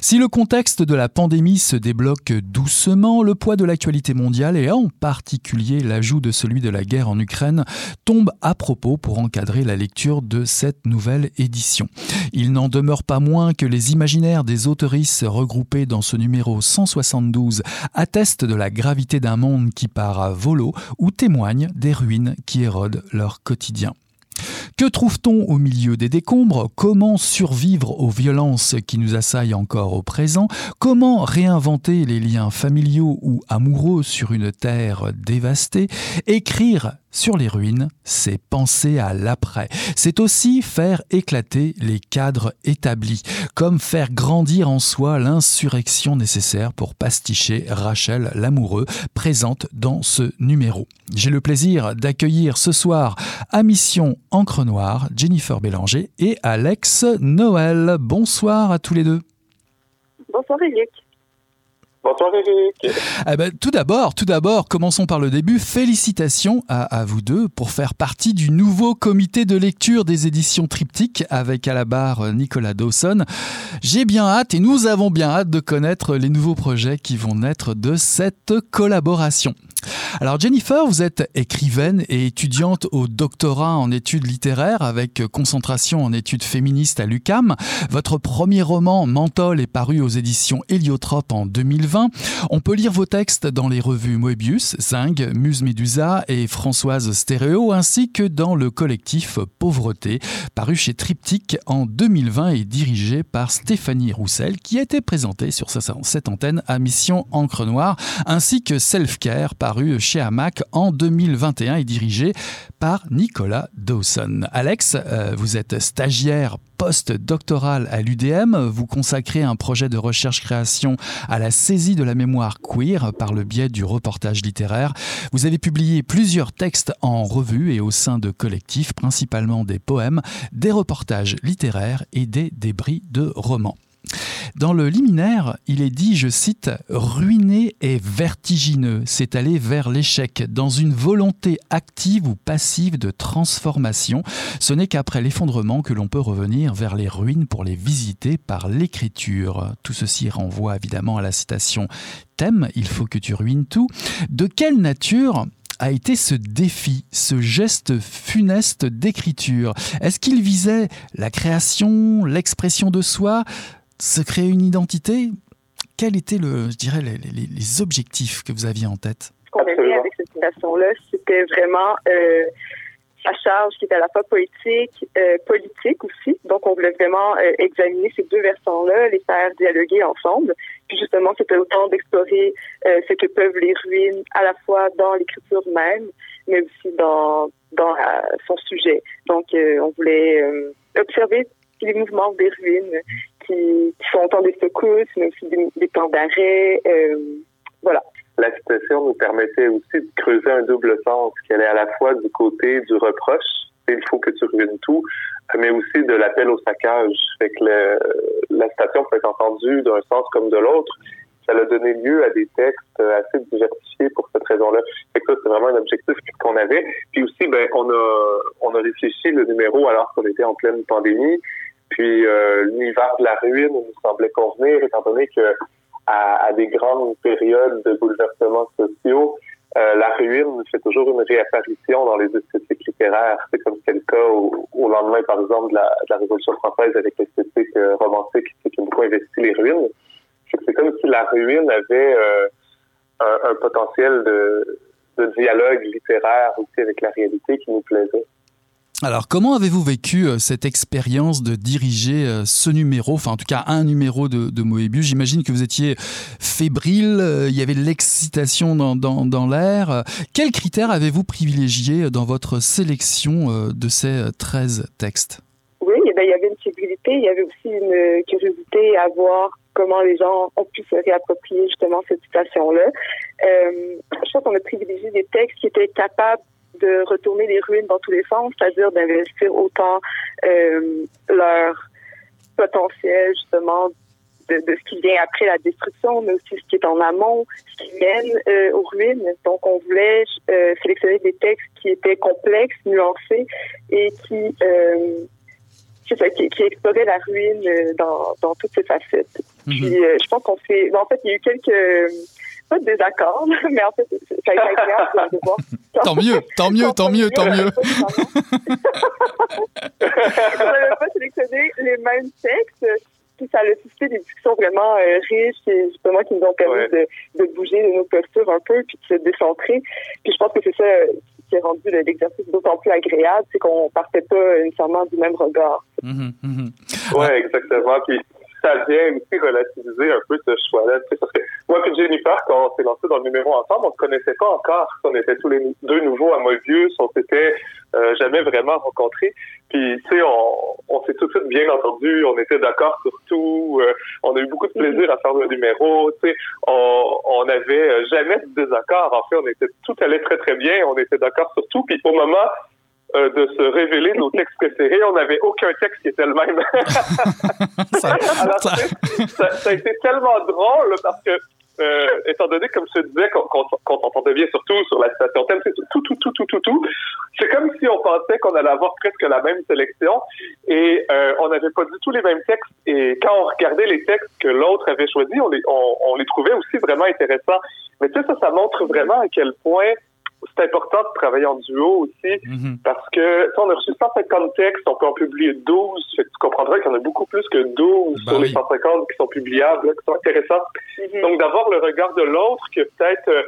Si le contexte de la pandémie se débloque doucement, le poids de l'actualité mondiale et en particulier l'ajout de celui de la guerre en Ukraine tombe à propos pour encadrer la lecture de cette nouvelle édition. Il n'en demeure pas moins que les imaginaires des autoristes regroupés dans ce numéro 172 attestent de la gravité d'un monde qui part à volo ou témoignent des ruines qui érodent leur quotidien. Que trouve-t-on au milieu des décombres? Comment survivre aux violences qui nous assaillent encore au présent? Comment réinventer les liens familiaux ou amoureux sur une terre dévastée? Écrire sur les ruines, c'est penser à l'après. C'est aussi faire éclater les cadres établis, comme faire grandir en soi l'insurrection nécessaire pour pasticher Rachel l'amoureux, présente dans ce numéro. J'ai le plaisir d'accueillir ce soir à Mission Encre Noire Jennifer Bélanger et Alex Noël. Bonsoir à tous les deux. Bonsoir Eric. Bonsoir Eric. Eh ben, tout d'abord, tout d'abord, commençons par le début. Félicitations à, vous deux pour faire partie du nouveau comité de lecture des éditions Triptyque avec à la barre Nicolas Dawson. J'ai bien hâte et nous avons bien hâte de connaître les nouveaux projets qui vont naître de cette collaboration. Alors Jennifer, vous êtes écrivaine et étudiante au doctorat en études littéraires avec concentration en études féministes à l'UCAM. Votre premier roman Menthol est paru aux éditions Héliotrope en 2020. On peut lire vos textes dans les revues Moebius, Zing, Muse Medusa et Françoise Stéréo ainsi que dans le collectif Pauvreté paru chez Triptyque en 2020 et dirigé par Stéphanie Roussel qui a été présentée sur cette antenne à Mission Encre Noire ainsi que Self Care par chez Hamac en 2021 et dirigé par Nicolas Dawson. Alex, euh, vous êtes stagiaire post-doctoral à l'UDM. Vous consacrez un projet de recherche-création à la saisie de la mémoire queer par le biais du reportage littéraire. Vous avez publié plusieurs textes en revue et au sein de collectifs, principalement des poèmes, des reportages littéraires et des débris de romans. Dans le liminaire, il est dit, je cite, Ruiné et vertigineux, c'est aller vers l'échec, dans une volonté active ou passive de transformation. Ce n'est qu'après l'effondrement que l'on peut revenir vers les ruines pour les visiter par l'écriture. Tout ceci renvoie évidemment à la citation Thème, il faut que tu ruines tout. De quelle nature a été ce défi, ce geste funeste d'écriture? Est-ce qu'il visait la création, l'expression de soi? Se créer une identité, quels étaient, le, je dirais, les, les, objectifs que vous aviez en tête? Ce qu'on aimait avec cette citation-là, c'était vraiment euh, sa charge qui était à la fois poétique, euh, politique aussi. Donc, on voulait vraiment euh, examiner ces deux versants-là, les faire dialoguer ensemble. Puis justement, c'était autant d'explorer euh, ce que peuvent les ruines à la fois dans l'écriture même, mais aussi dans, dans son sujet. Donc, on voulait observer les mouvements des ruines qui, sont autant des secousses, mais aussi des, temps d'arrêt. Euh, voilà. La citation nous permettait aussi de creuser un double sens qui allait à la fois du côté du reproche, il faut que tu ruines tout, mais aussi de l'appel au saccage. Fait que la citation peut être entendue d'un sens comme de l'autre. Ça a donné lieu à des textes assez diversifiés pour cette raison-là. Fait que ça, c'est vraiment un objectif qu'on avait. Puis aussi, ben, on a, on a réfléchi le numéro alors qu'on était en pleine pandémie. Puis euh, l'univers de la ruine nous semblait convenir, étant donné que à, des grandes périodes de bouleversements sociaux, euh, la ruine fait toujours une réapparition dans les esthétiques littéraires. C'est comme c'est le cas au, lendemain, par exemple, de la, de la Révolution française avec l'esthétique euh, romantique qui a beaucoup investi les ruines. C'est comme si la ruine avait euh, un, un, potentiel de, de dialogue littéraire aussi avec la réalité qui nous plaisait. Alors, comment avez-vous vécu euh, cette expérience de diriger euh, ce numéro, enfin en tout cas un numéro de, de Moebius? J'imagine que vous étiez fébrile, euh, il y avait de l'excitation dans, dans, dans l'air. Quels critères avez-vous privilégié dans votre sélection de ces 13 textes? Oui, eh ben, il y avait une fébrilité, il y avait aussi une curiosité à voir comment les gens ont pu se réapproprier justement cette situation-là. je pense qu'on a privilégié des textes qui étaient capables de retourner les ruines dans tous les sens, c'est-à-dire d'investir autant euh, leur potentiel justement de, ce qui vient après la destruction, mais aussi ce qui est en amont, ce qui mène euh, aux ruines. Donc, on voulait euh, sélectionner des textes qui étaient complexes, nuancés et qui, qui, qui, exploraient la ruine dans, dans toutes ses facettes. Puis je pense qu'on fait... en fait, il y a eu quelques pas de désaccord, mais en fait, ça a été agréable de voir. tant mieux, tant mieux, tant mieux, tant mieux. On n'avait pas sélectionné les mêmes textes, puis ça a suscité des discussions vraiment euh, riches et justement qui nous ont permis de, de, bouger de nos postures un peu, puis de se décentrer. Puis je pense que c'est ça qui a rendu l'exercice d'autant plus agréable, c'est qu'on partait pas nécessairement du même regard. Mm Oui, exactement. Puis ça vient aussi relativiser un peu ce choix-là. Parce que moi et Jennifer, quand on s'est lancé dans le numéro ensemble, on ne se connaissait pas encore. On était tous les deux nouveaux à Mobius. On s'était euh, jamais vraiment rencontrés. Puis, tu sais, on, on s'est tout de suite bien entendu. On était d'accord sur tout. Euh, on a eu beaucoup de plaisir à faire le numéro. Tu sais, on, on n'avait jamais de désaccord. En fait, on était tout allait très très bien. On était d'accord sur tout. Puis au moment euh, de se révéler nos textes préférés. On n'avait aucun texte qui était le même. ça, Alors, ça... ça, a été tellement drôle parce que, euh, étant donné, comme je te disais, qu'on s'entendait bien surtout sur la citation thème, c'est tout, tout, tout, tout, tout, tout. C'est comme si on pensait qu'on allait avoir presque la même sélection et euh, on n'avait pas du tout les mêmes textes. Et quand on regardait les textes que l'autre avait choisis, on les, on, on les trouvait aussi vraiment intéressants. Mais tu sais, ça, ça montre vraiment à quel point c'est important de travailler en duo aussi mhm. parce que on a reçu 150 textes, on peut en publier 12. tu comprendras qu'il y en a beaucoup plus que 12 bah sur les 150 qui sont publiables, qui sont intéressants. Mhm. Donc d'avoir le regard de l'autre qui a peut-être euh,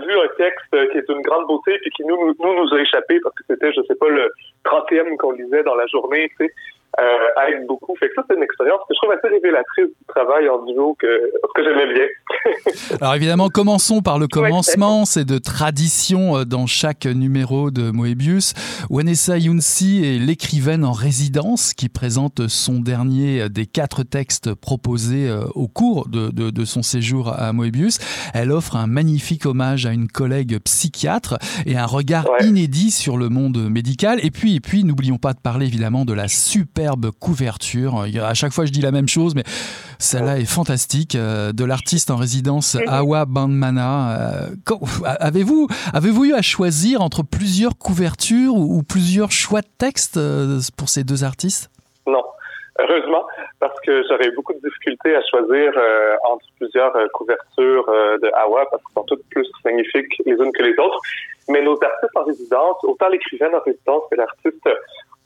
vu un texte qui est une grande beauté et qui nous, nous, nous a échappé parce que c'était, je sais pas, le 30e qu'on lisait dans la journée, tu sais euh, aide beaucoup. Fait que ça, c'est une expérience que je trouve assez révélatrice du travail en duo que, que j'aimais bien. Alors évidemment, commençons par le commencement. c'est de tradition euh, dans chaque numéro de Moebius. Wanessa Younsi est l'écrivaine en résidence qui présente son dernier euh, des quatre textes proposés euh, au cours de, de, de son séjour à Moebius. Elle offre un magnifique hommage à une collègue psychiatre et un regard inédit sur le monde médical. Et puis, et puis n'oublions pas de parler évidemment de la super couverture. À chaque fois, je dis la même chose, mais celle-là est fantastique. Euh, de l'artiste en résidence Awa Bandmana. Euh, avez-vous avez-vous eu à choisir entre plusieurs couvertures ou plusieurs choix de texte euh, pour ces deux artistes? Non. Heureusement, parce que j'aurais beaucoup de difficultés à choisir entre plusieurs couvertures de Awa, parce qu'elles sont toutes plus magnifiques les unes que les autres. Mais nos artistes en résidence, autant l'écrivaine en résidence que l'artiste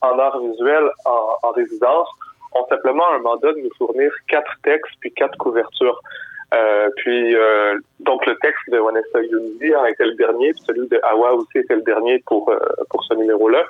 en art visuel en, en, résidence ont simplement un mandat de nous fournir quatre textes puis quatre couvertures. Euh, puis euh, donc le texte de Vanessa Yundi a été le dernier, puis celui de Awa aussi était le dernier pour euh, pour ce numéro-là.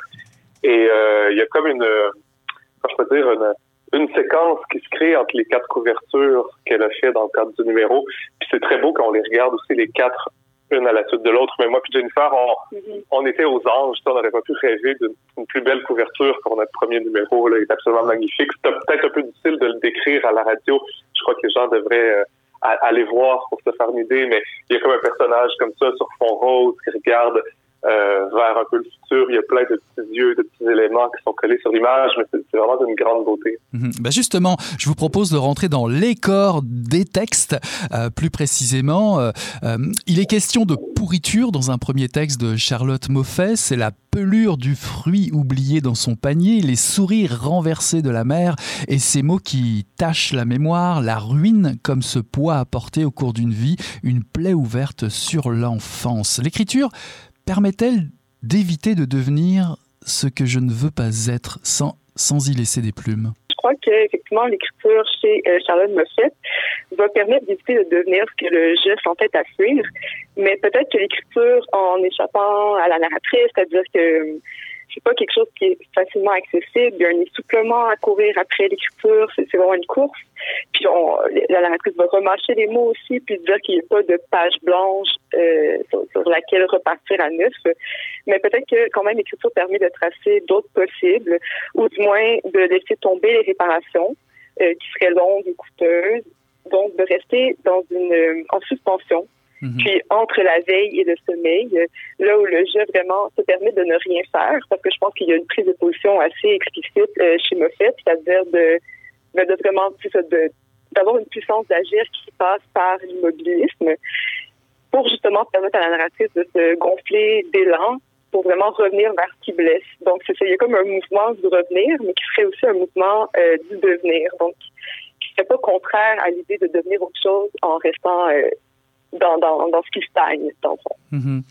Et il y a comme une, je peux dire une, une séquence qui se crée entre les quatre couvertures qu'elle a fait dans le cadre du numéro. Puis c'est très beau quand on les regarde aussi les quatre une à la suite de l'autre. Mais moi puis Jennifer, on, mm-hmm. on était aux anges. On n'aurait pas pu rêver d'une plus belle couverture pour notre premier numéro. Là. Il est absolument magnifique. C'est peut-être un peu difficile de le décrire à la radio. Je crois que les gens devraient euh, aller voir pour se faire une idée. Mais il y a comme un personnage comme ça sur fond rose qui regarde euh, vers un peu le futur. Il y a plein de petits yeux, de petits éléments qui sont collés sur l'image, mais c'est vraiment d'une grande beauté. Mhm. Ben justement, je vous propose de rentrer dans les corps des textes, euh, plus précisément. Euh, euh, il est question de pourriture dans un premier texte de Charlotte Moffet. C'est la pelure du fruit oublié dans son panier, les sourires renversés de la mère et ces mots qui tachent la mémoire, la ruine comme ce poids apporté au cours d'une vie, une plaie ouverte sur l'enfance. L'écriture permet-elle d'éviter de devenir ce que je ne veux pas être sans, sans y laisser des plumes? Je crois qu'effectivement, l'écriture chez euh, Charlotte Moffett va permettre d'éviter de devenir ce que le geste tête à suivre. Mais peut-être que l'écriture, en échappant à la narratrice, c'est-à-dire que c'est pas quelque chose qui est facilement accessible. Il y a un essoufflement à courir après l'écriture. C'est vraiment une course. Puis on, la narratrice va remâcher les mots aussi, puis dire qu'il n'y a pas de page blanche euh, sur, laquelle repartir à neuf. Mais peut-être que quand même l'écriture permet de tracer d'autres possibles, ou du moins de laisser tomber les réparations euh, qui seraient longues et coûteuses. Donc de rester dans une en suspension Mhm. Puis entre la veille et le sommeil, là où le jeu vraiment se permet de ne rien faire, parce que je pense qu'il y a une prise de position assez explicite euh, chez Moffett, c'est-à-dire de, ben, de vraiment d'avoir une puissance d'agir qui passe par l'immobilisme pour justement permettre à la narratrice de se gonfler d'élan pour vraiment revenir vers ce qui blesse. Donc, c'est il y a comme un mouvement du revenir, mais qui serait aussi un mouvement euh, du devenir. Donc, serait pas contraire à l'idée de devenir autre chose en restant dans, dans, dans, ce qui stagne, dans le fond. Mhm.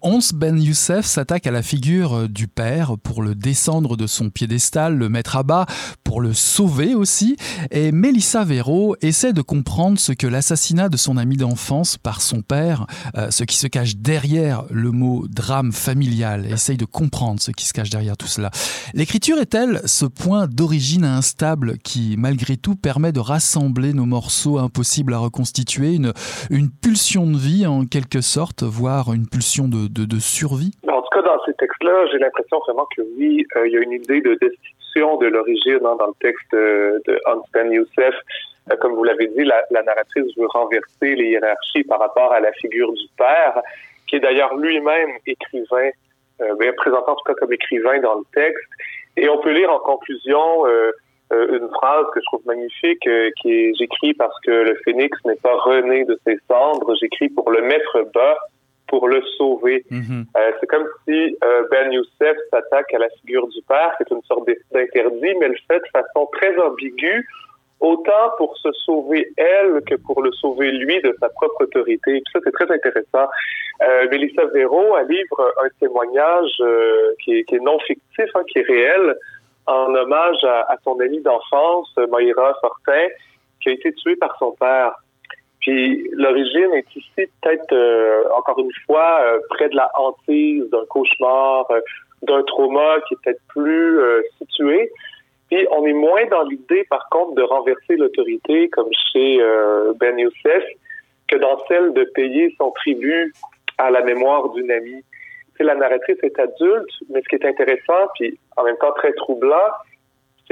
Ons Ben Youssef s'attaque à la figure du père pour le descendre de son piédestal, le mettre à bas, pour le sauver aussi. Et Mélissa Véro essaie de comprendre ce que l'assassinat de son ami d'enfance par son père, euh, ce qui se cache derrière le mot drame familial, essaye de comprendre ce qui se cache derrière tout cela. L'écriture est-elle ce point d'origine instable qui, malgré tout, permet de rassembler nos morceaux impossibles à reconstituer, une, une pulsion de vie en quelque sorte, voire une pulsion de, survie? En tout cas, dans ces textes-là, j'ai l'impression vraiment que oui, euh, il y a une idée de destitution de l'origine hein, dans le texte de, de Hans Ben Youssef. Euh, comme vous l'avez dit, la, narratrice veut renverser les hiérarchies par rapport à la figure du père, qui est d'ailleurs lui-même écrivain, euh, bien présenté en tout cas comme écrivain dans le texte. Et on peut lire en conclusion euh, euh une phrase que je trouve magnifique, qui est J'écris parce que le phénix n'est pas rené de ses cendres, j'écris pour le mettre bas pour le sauver. Mhm. euh, c'est comme si euh, Ben Youssef s'attaque à la figure du père, c'est une sorte d'interdit, mais le fait de façon très ambiguë, autant pour se sauver elle que pour le sauver lui de sa propre autorité. Et ça, c'est très intéressant. Euh, Mélissa Véro, elle livre un témoignage euh, qui, est, qui, est, non fictif, hein, qui est réel, en hommage à, à son amie d'enfance, Moira Fortin, qui a été tuée par son père. Puis l'origine est ici peut-être euh, encore une fois euh, près de la hantise d'un cauchemar, euh, d'un trauma qui est peut-être plus situé. Puis on est moins dans l'idée par contre de renverser l'autorité comme chez Ben Youssef que dans celle de payer son tribut à la mémoire d'une amie. C'est la narratrice est adulte, mais ce qui est intéressant puis en même temps très troublant,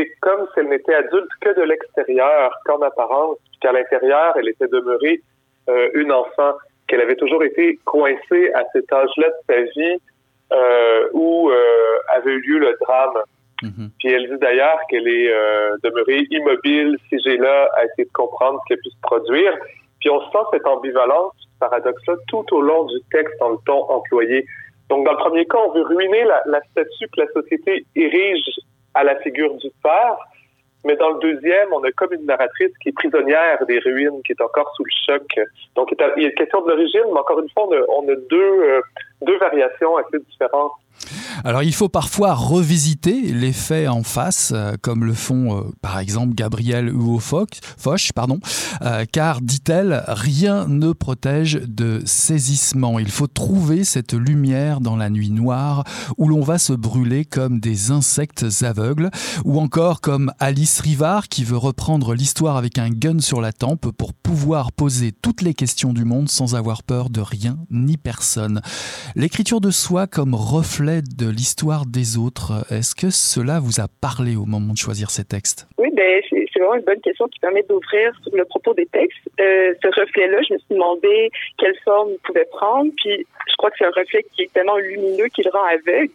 c'est comme si elle n'était adulte que de l'extérieur, qu'en apparence, qu'à l'intérieur, elle était demeurée euh, une enfant, qu'elle avait toujours été coincée à cet âge-là de sa vie euh, où euh, avait eu lieu le drame. Mm-hmm. Puis elle dit d'ailleurs qu'elle est demeurée immobile, figée là, à essayer de comprendre ce qui a pu se produire. Puis on sent cette ambivalence, ce paradoxe-là, tout au long du texte dans le ton employé. Donc, dans le premier cas, on veut ruiner la, la statue que la société érige à la figure du père, mais dans le deuxième, on a comme une narratrice qui est prisonnière des ruines, qui est encore sous le choc. Donc, il y a une question de l'origine, mais encore une fois, on a, on a deux, euh, deux variations assez différentes alors il faut parfois revisiter les faits en face, euh, comme le font euh, par exemple Gabriel ou Foch, pardon, euh, car, dit-elle, rien ne protège de saisissement. Il faut trouver cette lumière dans la nuit noire où l'on va se brûler comme des insectes aveugles, ou encore comme Alice Rivard qui veut reprendre l'histoire avec un gun sur la tempe pour pouvoir poser toutes les questions du monde sans avoir peur de rien ni personne. L'écriture de soi comme reflet de l'histoire des autres. Est-ce que cela vous a parlé au moment de choisir ces textes? Oui, ben, c'est vraiment une bonne question qui permet d'ouvrir le propos des textes. Euh, ce reflet-là, je me suis demandé quelle forme il pouvait prendre. Puis je crois que c'est un reflet qui est tellement lumineux qu'il rend aveugle.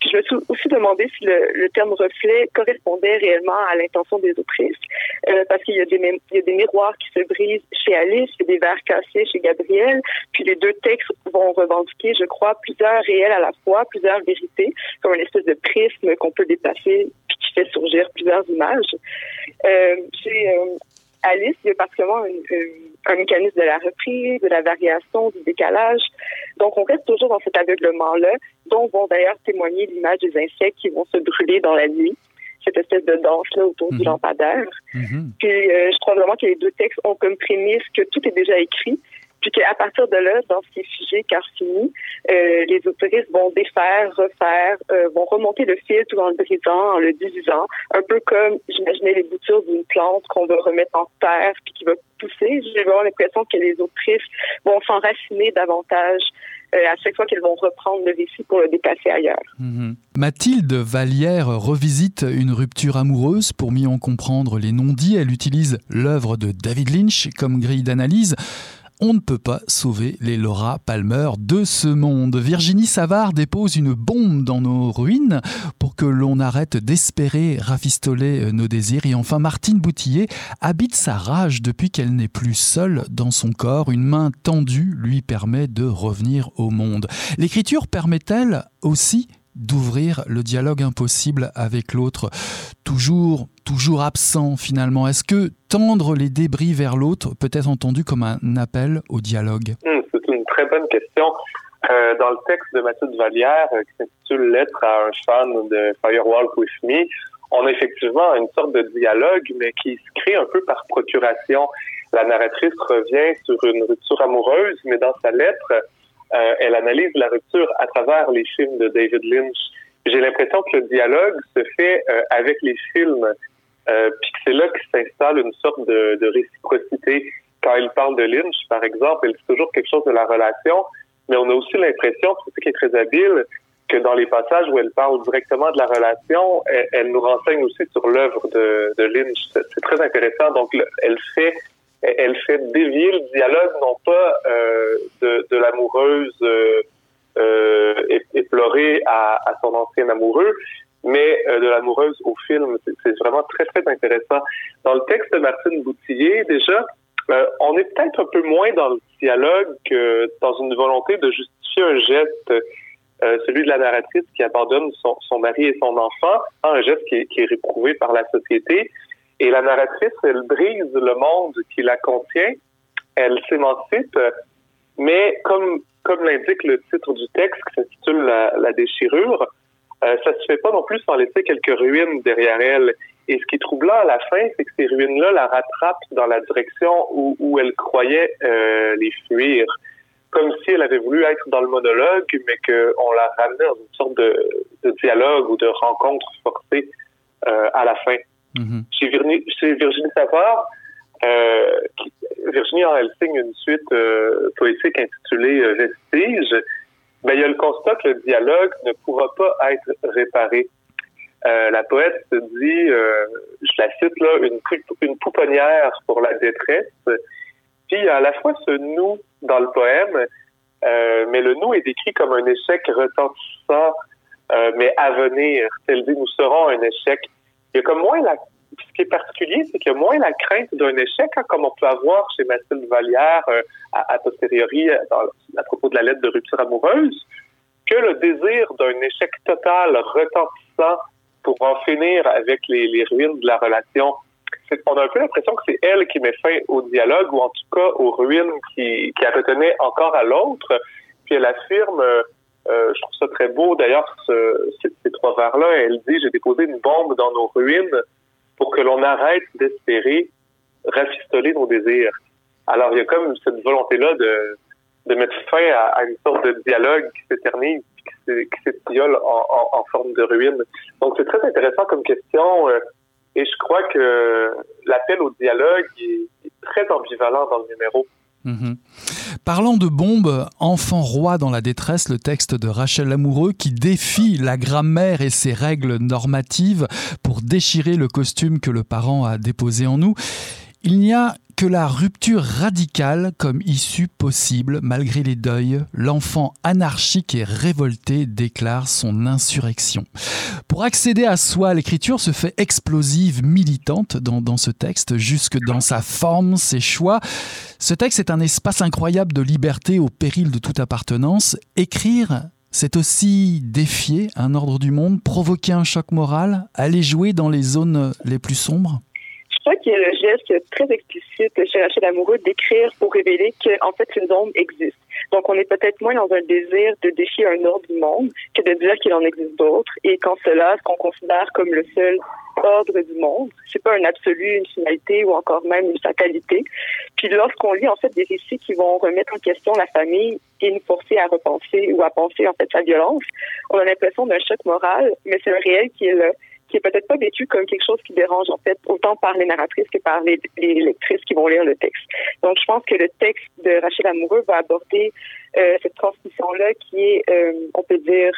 Puis je me suis aussi demandé si le, terme reflet correspondait réellement à l'intention des autrices, euh, parce qu'il y a des miroirs qui se brisent chez Alice, il y a des verres cassés chez Gabriel, puis les deux textes vont revendiquer, je crois, plusieurs réels à la fois, plusieurs vérités, comme une espèce de prisme qu'on peut dépasser, puis qui fait surgir plusieurs images. Euh, chez euh, Alice, il y a particulièrement un mécanisme de la reprise, de la variation, du décalage. Donc, on reste toujours dans cet aveuglement-là, dont vont d'ailleurs témoigner l'image des insectes qui vont se brûler dans la nuit cette espèce de danse-là autour du mhm. lampadaire. Mhm. Puis, euh, je crois vraiment que les deux textes ont comme prémisse que tout est déjà écrit, puis qu'à partir de là, dans ce qui est figé, car fini, euh, les autoristes vont défaire, refaire, euh, vont remonter le fil tout en le brisant, en le divisant, un peu comme, j'imaginais les boutures d'une plante qu'on va remettre en terre puis qui va pousser. J'ai vraiment l'impression que les autrices vont s'enraciner davantage euh, à chaque fois qu'elles vont reprendre le récit pour le dépasser ailleurs. Mhm. Mathilde Vallière revisite une rupture amoureuse pour mieux en comprendre les non-dits. Elle utilise l'œuvre de David Lynch comme grille d'analyse on ne peut pas sauver les Laura Palmer de ce monde. Virginie Savard dépose une bombe dans nos ruines pour que l'on arrête d'espérer rafistoler euh, nos désirs. Et enfin, Martine Boutillier habite sa rage depuis qu'elle n'est plus seule dans son corps. Une main tendue lui permet de revenir au monde. L'écriture permet-elle aussi d'ouvrir le dialogue impossible avec l'autre, toujours, toujours absent finalement. Est-ce que tendre les débris vers l'autre peut être entendu comme un appel au dialogue? Hmm, C'est une très bonne question. Euh, dans le texte de Mathilde Vallière, euh, qui s'intitule Lettre à un fan de Firewall With Me, on a effectivement une sorte de dialogue, mais qui se crée un peu par procuration. La narratrice revient sur une rupture amoureuse, mais dans sa lettre, euh, elle analyse la rupture à travers les films de David Lynch. J'ai l'impression que le dialogue se fait euh, avec les films, euh, puis c'est là que s'installe une sorte de, de, réciprocité. Quand il parle de Lynch, par exemple, elle dit toujours quelque chose de la relation, mais on a aussi l'impression, c'est ce qui est très habile, que dans les passages où elle parle directement de la relation, elle, nous renseigne aussi sur l'œuvre de, de Lynch. C'est très intéressant. Donc, elle fait elle fait dévier le dialogue, non pas euh, de, de l'amoureuse euh, euh éplorée à, à, son ancien amoureux, mais euh, de l'amoureuse au film. C'est vraiment très, très intéressant. Dans le texte de Martine Boutillier, déjà, euh, on est peut-être un peu moins dans le dialogue que dans une volonté de justifier un geste, celui de la narratrice qui abandonne son, son mari et son enfant, un geste qui qui est réprouvé par la société. Et la narratrice, elle brise le monde qui la contient, elle s'émancipe, mais comme, comme l'indique le titre du texte qui s'intitule la, déchirure, euh, ça se fait pas non plus sans laisser quelques ruines derrière elle. Et ce qui est troublant à la fin, c'est que ces ruines-là la rattrapent dans la direction où, elle croyait euh, les fuir. Comme si elle avait voulu être dans le monologue, mais qu'on la ramenait dans une sorte de, de dialogue ou de rencontre forcée euh, à la fin. Mm-hmm. Chez, Virginie, chez Virginie euh, elle signe une suite euh, poétique intitulée euh, Vestige. Ben, il y a le constat que le dialogue ne pourra pas être réparé. La poète se dit, je la cite là, une, pouponnière pour la détresse. Puis à la fois ce nous dans le poème, mais le nous est décrit comme un échec retentissant, mais à venir. Elle dit, nous serons un échec il y a comme moins la ce qui est particulier, c'est qu'il y a moins la crainte d'un échec, hein, comme on peut avoir chez Mathilde Vallière euh, à, posteriori à propos de la lettre de rupture amoureuse, que le désir d'un échec total retentissant pour en finir avec les, ruines de la relation. On a un peu l'impression que c'est elle qui met fin au dialogue, ou en tout cas aux ruines qui, qui retenait encore à l'autre. Puis elle affirme euh, euh, je trouve ça très beau. D'ailleurs, ce, ces, trois vers-là, elle dit J'ai déposé une bombe dans nos ruines pour que l'on arrête d'espérer rafistoler nos désirs. Alors, il y a comme cette volonté-là de, de mettre fin à, une sorte de dialogue qui s'éternise, qui s'étiole en, forme de ruine. Donc, c'est très intéressant comme question. Euh, et je crois que l'appel au dialogue est très ambivalent dans le numéro. Mhm. Parlant de bombes, Enfant roi dans la détresse, le texte de Rachel Lamoureux qui défie la grammaire et ses règles normatives pour déchirer le costume que le parent a déposé en nous. Il n'y a que la rupture radicale comme issue possible malgré les deuils, l'enfant anarchique et révolté déclare son insurrection. Pour accéder à soi, l'écriture se fait explosive, militante dans, dans ce texte, jusque dans sa forme, ses choix. Ce texte est un espace incroyable de liberté au péril de toute appartenance. Écrire, c'est aussi défier un ordre du monde, provoquer un choc moral, aller jouer dans les zones les plus sombres je crois qu'il y a le geste très explicite chez Rachel Amoureux d'écrire pour révéler qu'en fait une zone existe. Donc on est peut-être moins dans un désir de défier un ordre du monde que de dire qu'il en existe d'autres. Et quand cela, ce qu'on considère comme le seul ordre du monde, c'est pas un absolu, une finalité ou encore même sa qualité. Puis lorsqu'on lit en fait des récits qui vont remettre en question la famille et nous forcer à repenser ou à penser en fait sa violence, on a l'impression d'un choc moral, mais c'est un réel qui est là qui est peut-être pas vécu comme quelque chose qui dérange en fait autant par les narratrices que par les, lectrices qui vont lire le texte. Donc je pense que le texte de Rachel Amoureux va aborder euh, cette transmission-là qui est, euh, on peut dire,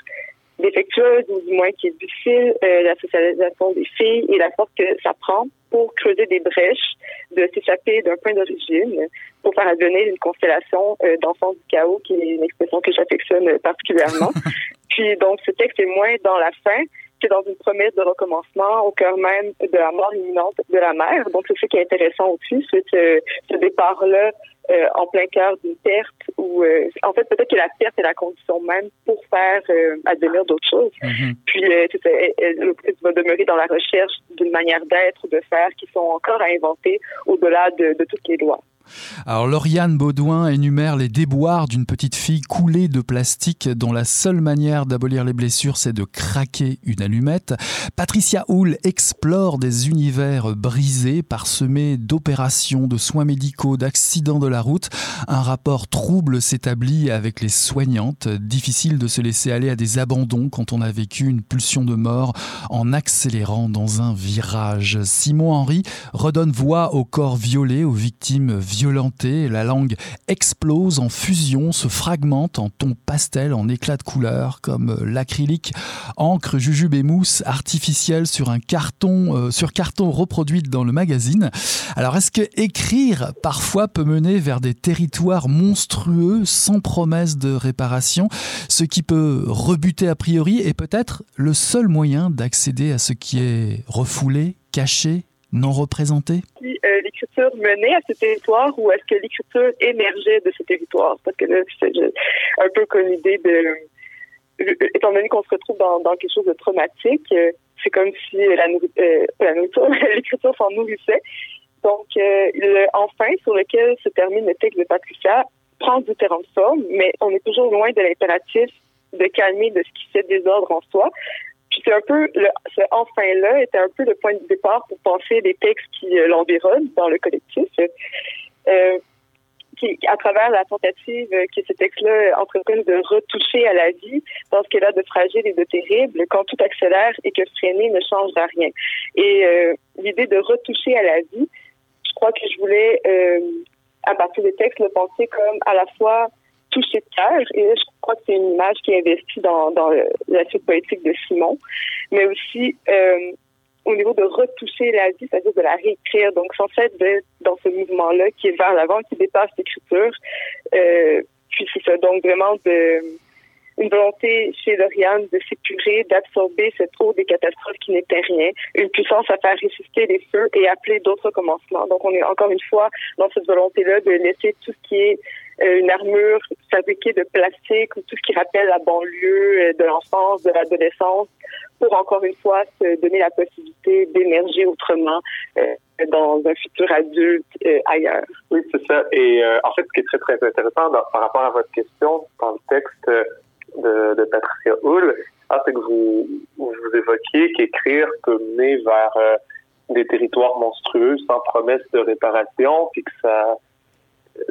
défectueuse ou du moins qui est difficile, euh, la socialisation des filles et la force que ça prend pour creuser des brèches, de s'échapper d'un point d'origine, pour faire advenir une constellation d'enfants du chaos, qui est une expression que j'affectionne particulièrement. Puis donc ce texte est moins dans la fin que dans une promesse de recommencement au cœur même de la mort imminente de la mère. Donc c'est ce qui est intéressant aussi, c'est ce, ce départ-là euh, en plein cœur d'une perte ou euh, en fait peut-être que la perte est la condition même pour faire euh, advenir d'autres choses. Mm-hmm. Puis elle, va demeurer dans la recherche d'une manière d'être ou de faire qui sont encore à inventer au-delà de, de toutes les lois. Alors Lauriane Baudouin énumère les déboires d'une petite fille coulée de plastique dont la seule manière d'abolir les blessures c'est de craquer une allumette. Patricia Hull explore des univers brisés, parsemés d'opérations, de soins médicaux, d'accidents de la route. Un rapport trouble s'établit avec les soignantes. Difficile de se laisser aller à des abandons quand on a vécu une pulsion de mort en accélérant dans un virage. Simon Henry redonne voix au corps violé, aux victimes violentée, la langue explose en fusion, se fragmente en tons pastel, en éclats de couleurs, comme l'acrylique, encre, jujube et mousse artificielle sur un carton, euh, sur carton reproduite dans le magazine. Alors, est-ce que écrire parfois peut mener vers des territoires monstrueux sans promesse de réparation, ce qui peut rebuter a priori est peut-être le seul moyen d'accéder à ce qui est refoulé, caché, non représenté euh, l'écriture menait à ce territoire ou est-ce que l'écriture émergeait de ce territoire? Parce que là, c'est un peu comme l'idée de... Étant donné qu'on se retrouve dans, quelque chose de traumatique, euh, c'est comme si la, euh, la nourriture, l'écriture s'en nourrissait. Donc, enfin sur lequel se termine le texte de Patricia prend différentes formes, mais on est toujours loin de l'impératif de calmer de ce qui fait désordre en soi. Puis c'est un peu, le, ce enfin-là était un peu le point de départ pour penser des textes qui euh, l'environnent dans le collectif. Euh, qui, à travers la tentative que ce texte-là entreprenne de retoucher à la vie dans ce qu'elle a de fragile et de terrible, quand tout accélère et que freiner ne change rien. Et euh, l'idée de retoucher à la vie, je crois que je voulais, euh, à partir des textes, le penser comme à la fois toucher de cœur. Et là, je crois que c'est une image qui est investie dans, dans la suite poétique de Simon, mais aussi euh, au niveau de retoucher la vie, c'est-à-dire de la réécrire. Donc, sans fait d'être dans ce mouvement-là qui est vers l'avant, qui dépasse l'écriture. Euh, puis c'est ça, donc vraiment de une volonté chez Lauriane de s'épurer, d'absorber cette eau des catastrophes qui n'était rien, une puissance à faire résister les feux et appeler d'autres commencements. Donc on est encore une fois dans cette volonté-là de laisser tout ce qui est une armure fabriquée de plastique ou tout ce qui rappelle la banlieue euh, de l'enfance, de l'adolescence, pour encore une fois se donner la possibilité d'émerger autrement euh, dans un futur adulte ailleurs. Oui, c'est ça. Et en fait, ce qui est très, très intéressant par rapport à votre question dans le texte de, de Patricia Hull, ah, c'est que vous, vous évoquiez qu'écrire peut mener vers des territoires monstrueux sans promesse de réparation, puis que ça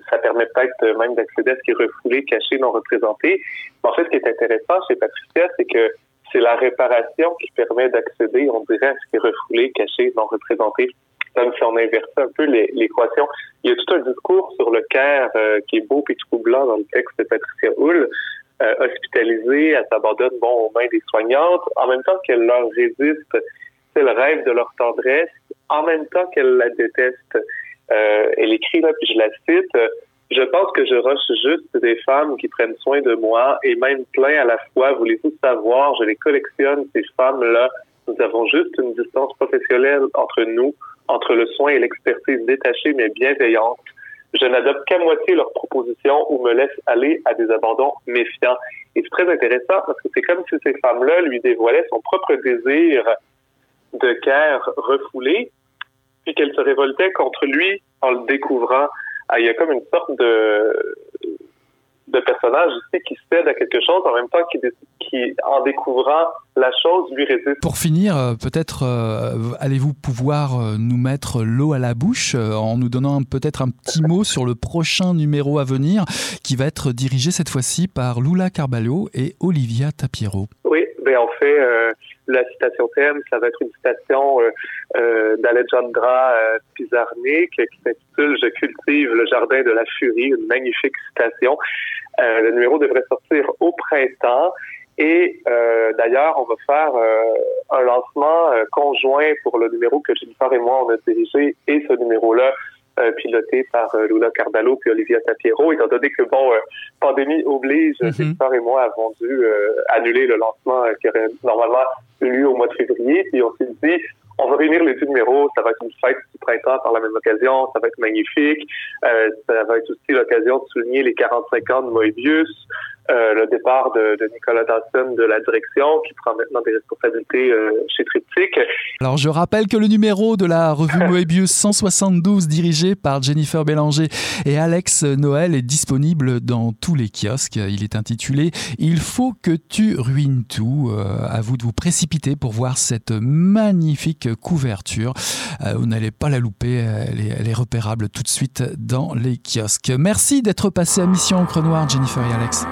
ça permet peut-être même d'accéder à ce qui est refoulé, caché, non représenté. En fait, ce qui est intéressant chez Patricia, c'est que c'est la réparation qui permet d'accéder, on dirait, à ce qui est refoulé, caché, non représenté. Comme si on inversait un peu l'équation. Il y a tout un discours sur le cœur euh, qui est beau et troublant dans le texte de Patricia Hull. Euh, hospitalisée, elle s'abandonne bon aux mains des soignantes, en même temps qu'elle leur résiste, c'est le rêve de leur tendresse, en même temps qu'elle la déteste. Euh, elle écrit là, puis je la cite. Je pense que je reche juste des femmes qui prennent soin de moi et même plein à la fois. Voulez-vous savoir, je les collectionne, ces femmes-là. Nous avons juste une distance professionnelle entre nous, entre le soin et l'expertise détachée mais bienveillante. Je n'adopte qu'à moitié leurs propositions ou me laisse aller à des abandons méfiants. Et c'est très intéressant parce que c'est comme si ces femmes-là lui dévoilaient son propre désir de cœur refoulé, puis qu'elle se révoltait contre lui en le découvrant. Ah, il y a comme une sorte de de personnage aussi qui cède à quelque chose en même temps qui, qui en découvrant la chose lui résiste. Pour finir, euh, peut-être euh, allez-vous pouvoir euh, nous mettre l'eau à la bouche en nous donnant peut-être un petit mot sur le prochain numéro à venir qui va être dirigé cette fois-ci par Lula Carballo et Olivia Tapiero. Oui, ben en fait la citation thème, ça va être une citation euh, euh, d'Alejandra euh, Pizarnik qui s'intitule Je cultive le jardin de la furie, une magnifique citation. Euh, le numéro devrait sortir au printemps. Et d'ailleurs, on va faire un lancement conjoint pour le numéro que Jennifer et moi on a dirigé et ce numéro-là euh, piloté par euh, Lula Cardallo puis Olivia Tapiero, étant donné que, bon, pandémie oblige, mm et moi avons dû annuler le lancement qui aurait normalement eu lieu au mois de février, puis on s'est dit, on va réunir les deux numéros, ça va être une fête du printemps par la même occasion, ça va être magnifique, ça va être aussi l'occasion de souligner les 45 ans de Moebius, euh, le départ de, Nicolas Dawson de la direction, qui prend maintenant des responsabilités euh, chez Triptyque. Alors, je rappelle que le numéro de la revue Moebius 172, dirigé par Jennifer Bélanger et Alex Noël, est disponible dans tous les kiosques. Il est intitulé Il faut que tu ruines tout. Euh, à vous de vous précipiter pour voir cette magnifique couverture. vous n'allez pas la louper, elle est, elle est repérable tout de suite dans les kiosques. Merci d'être passé à Mission Encre Noire, Jennifer et Alex.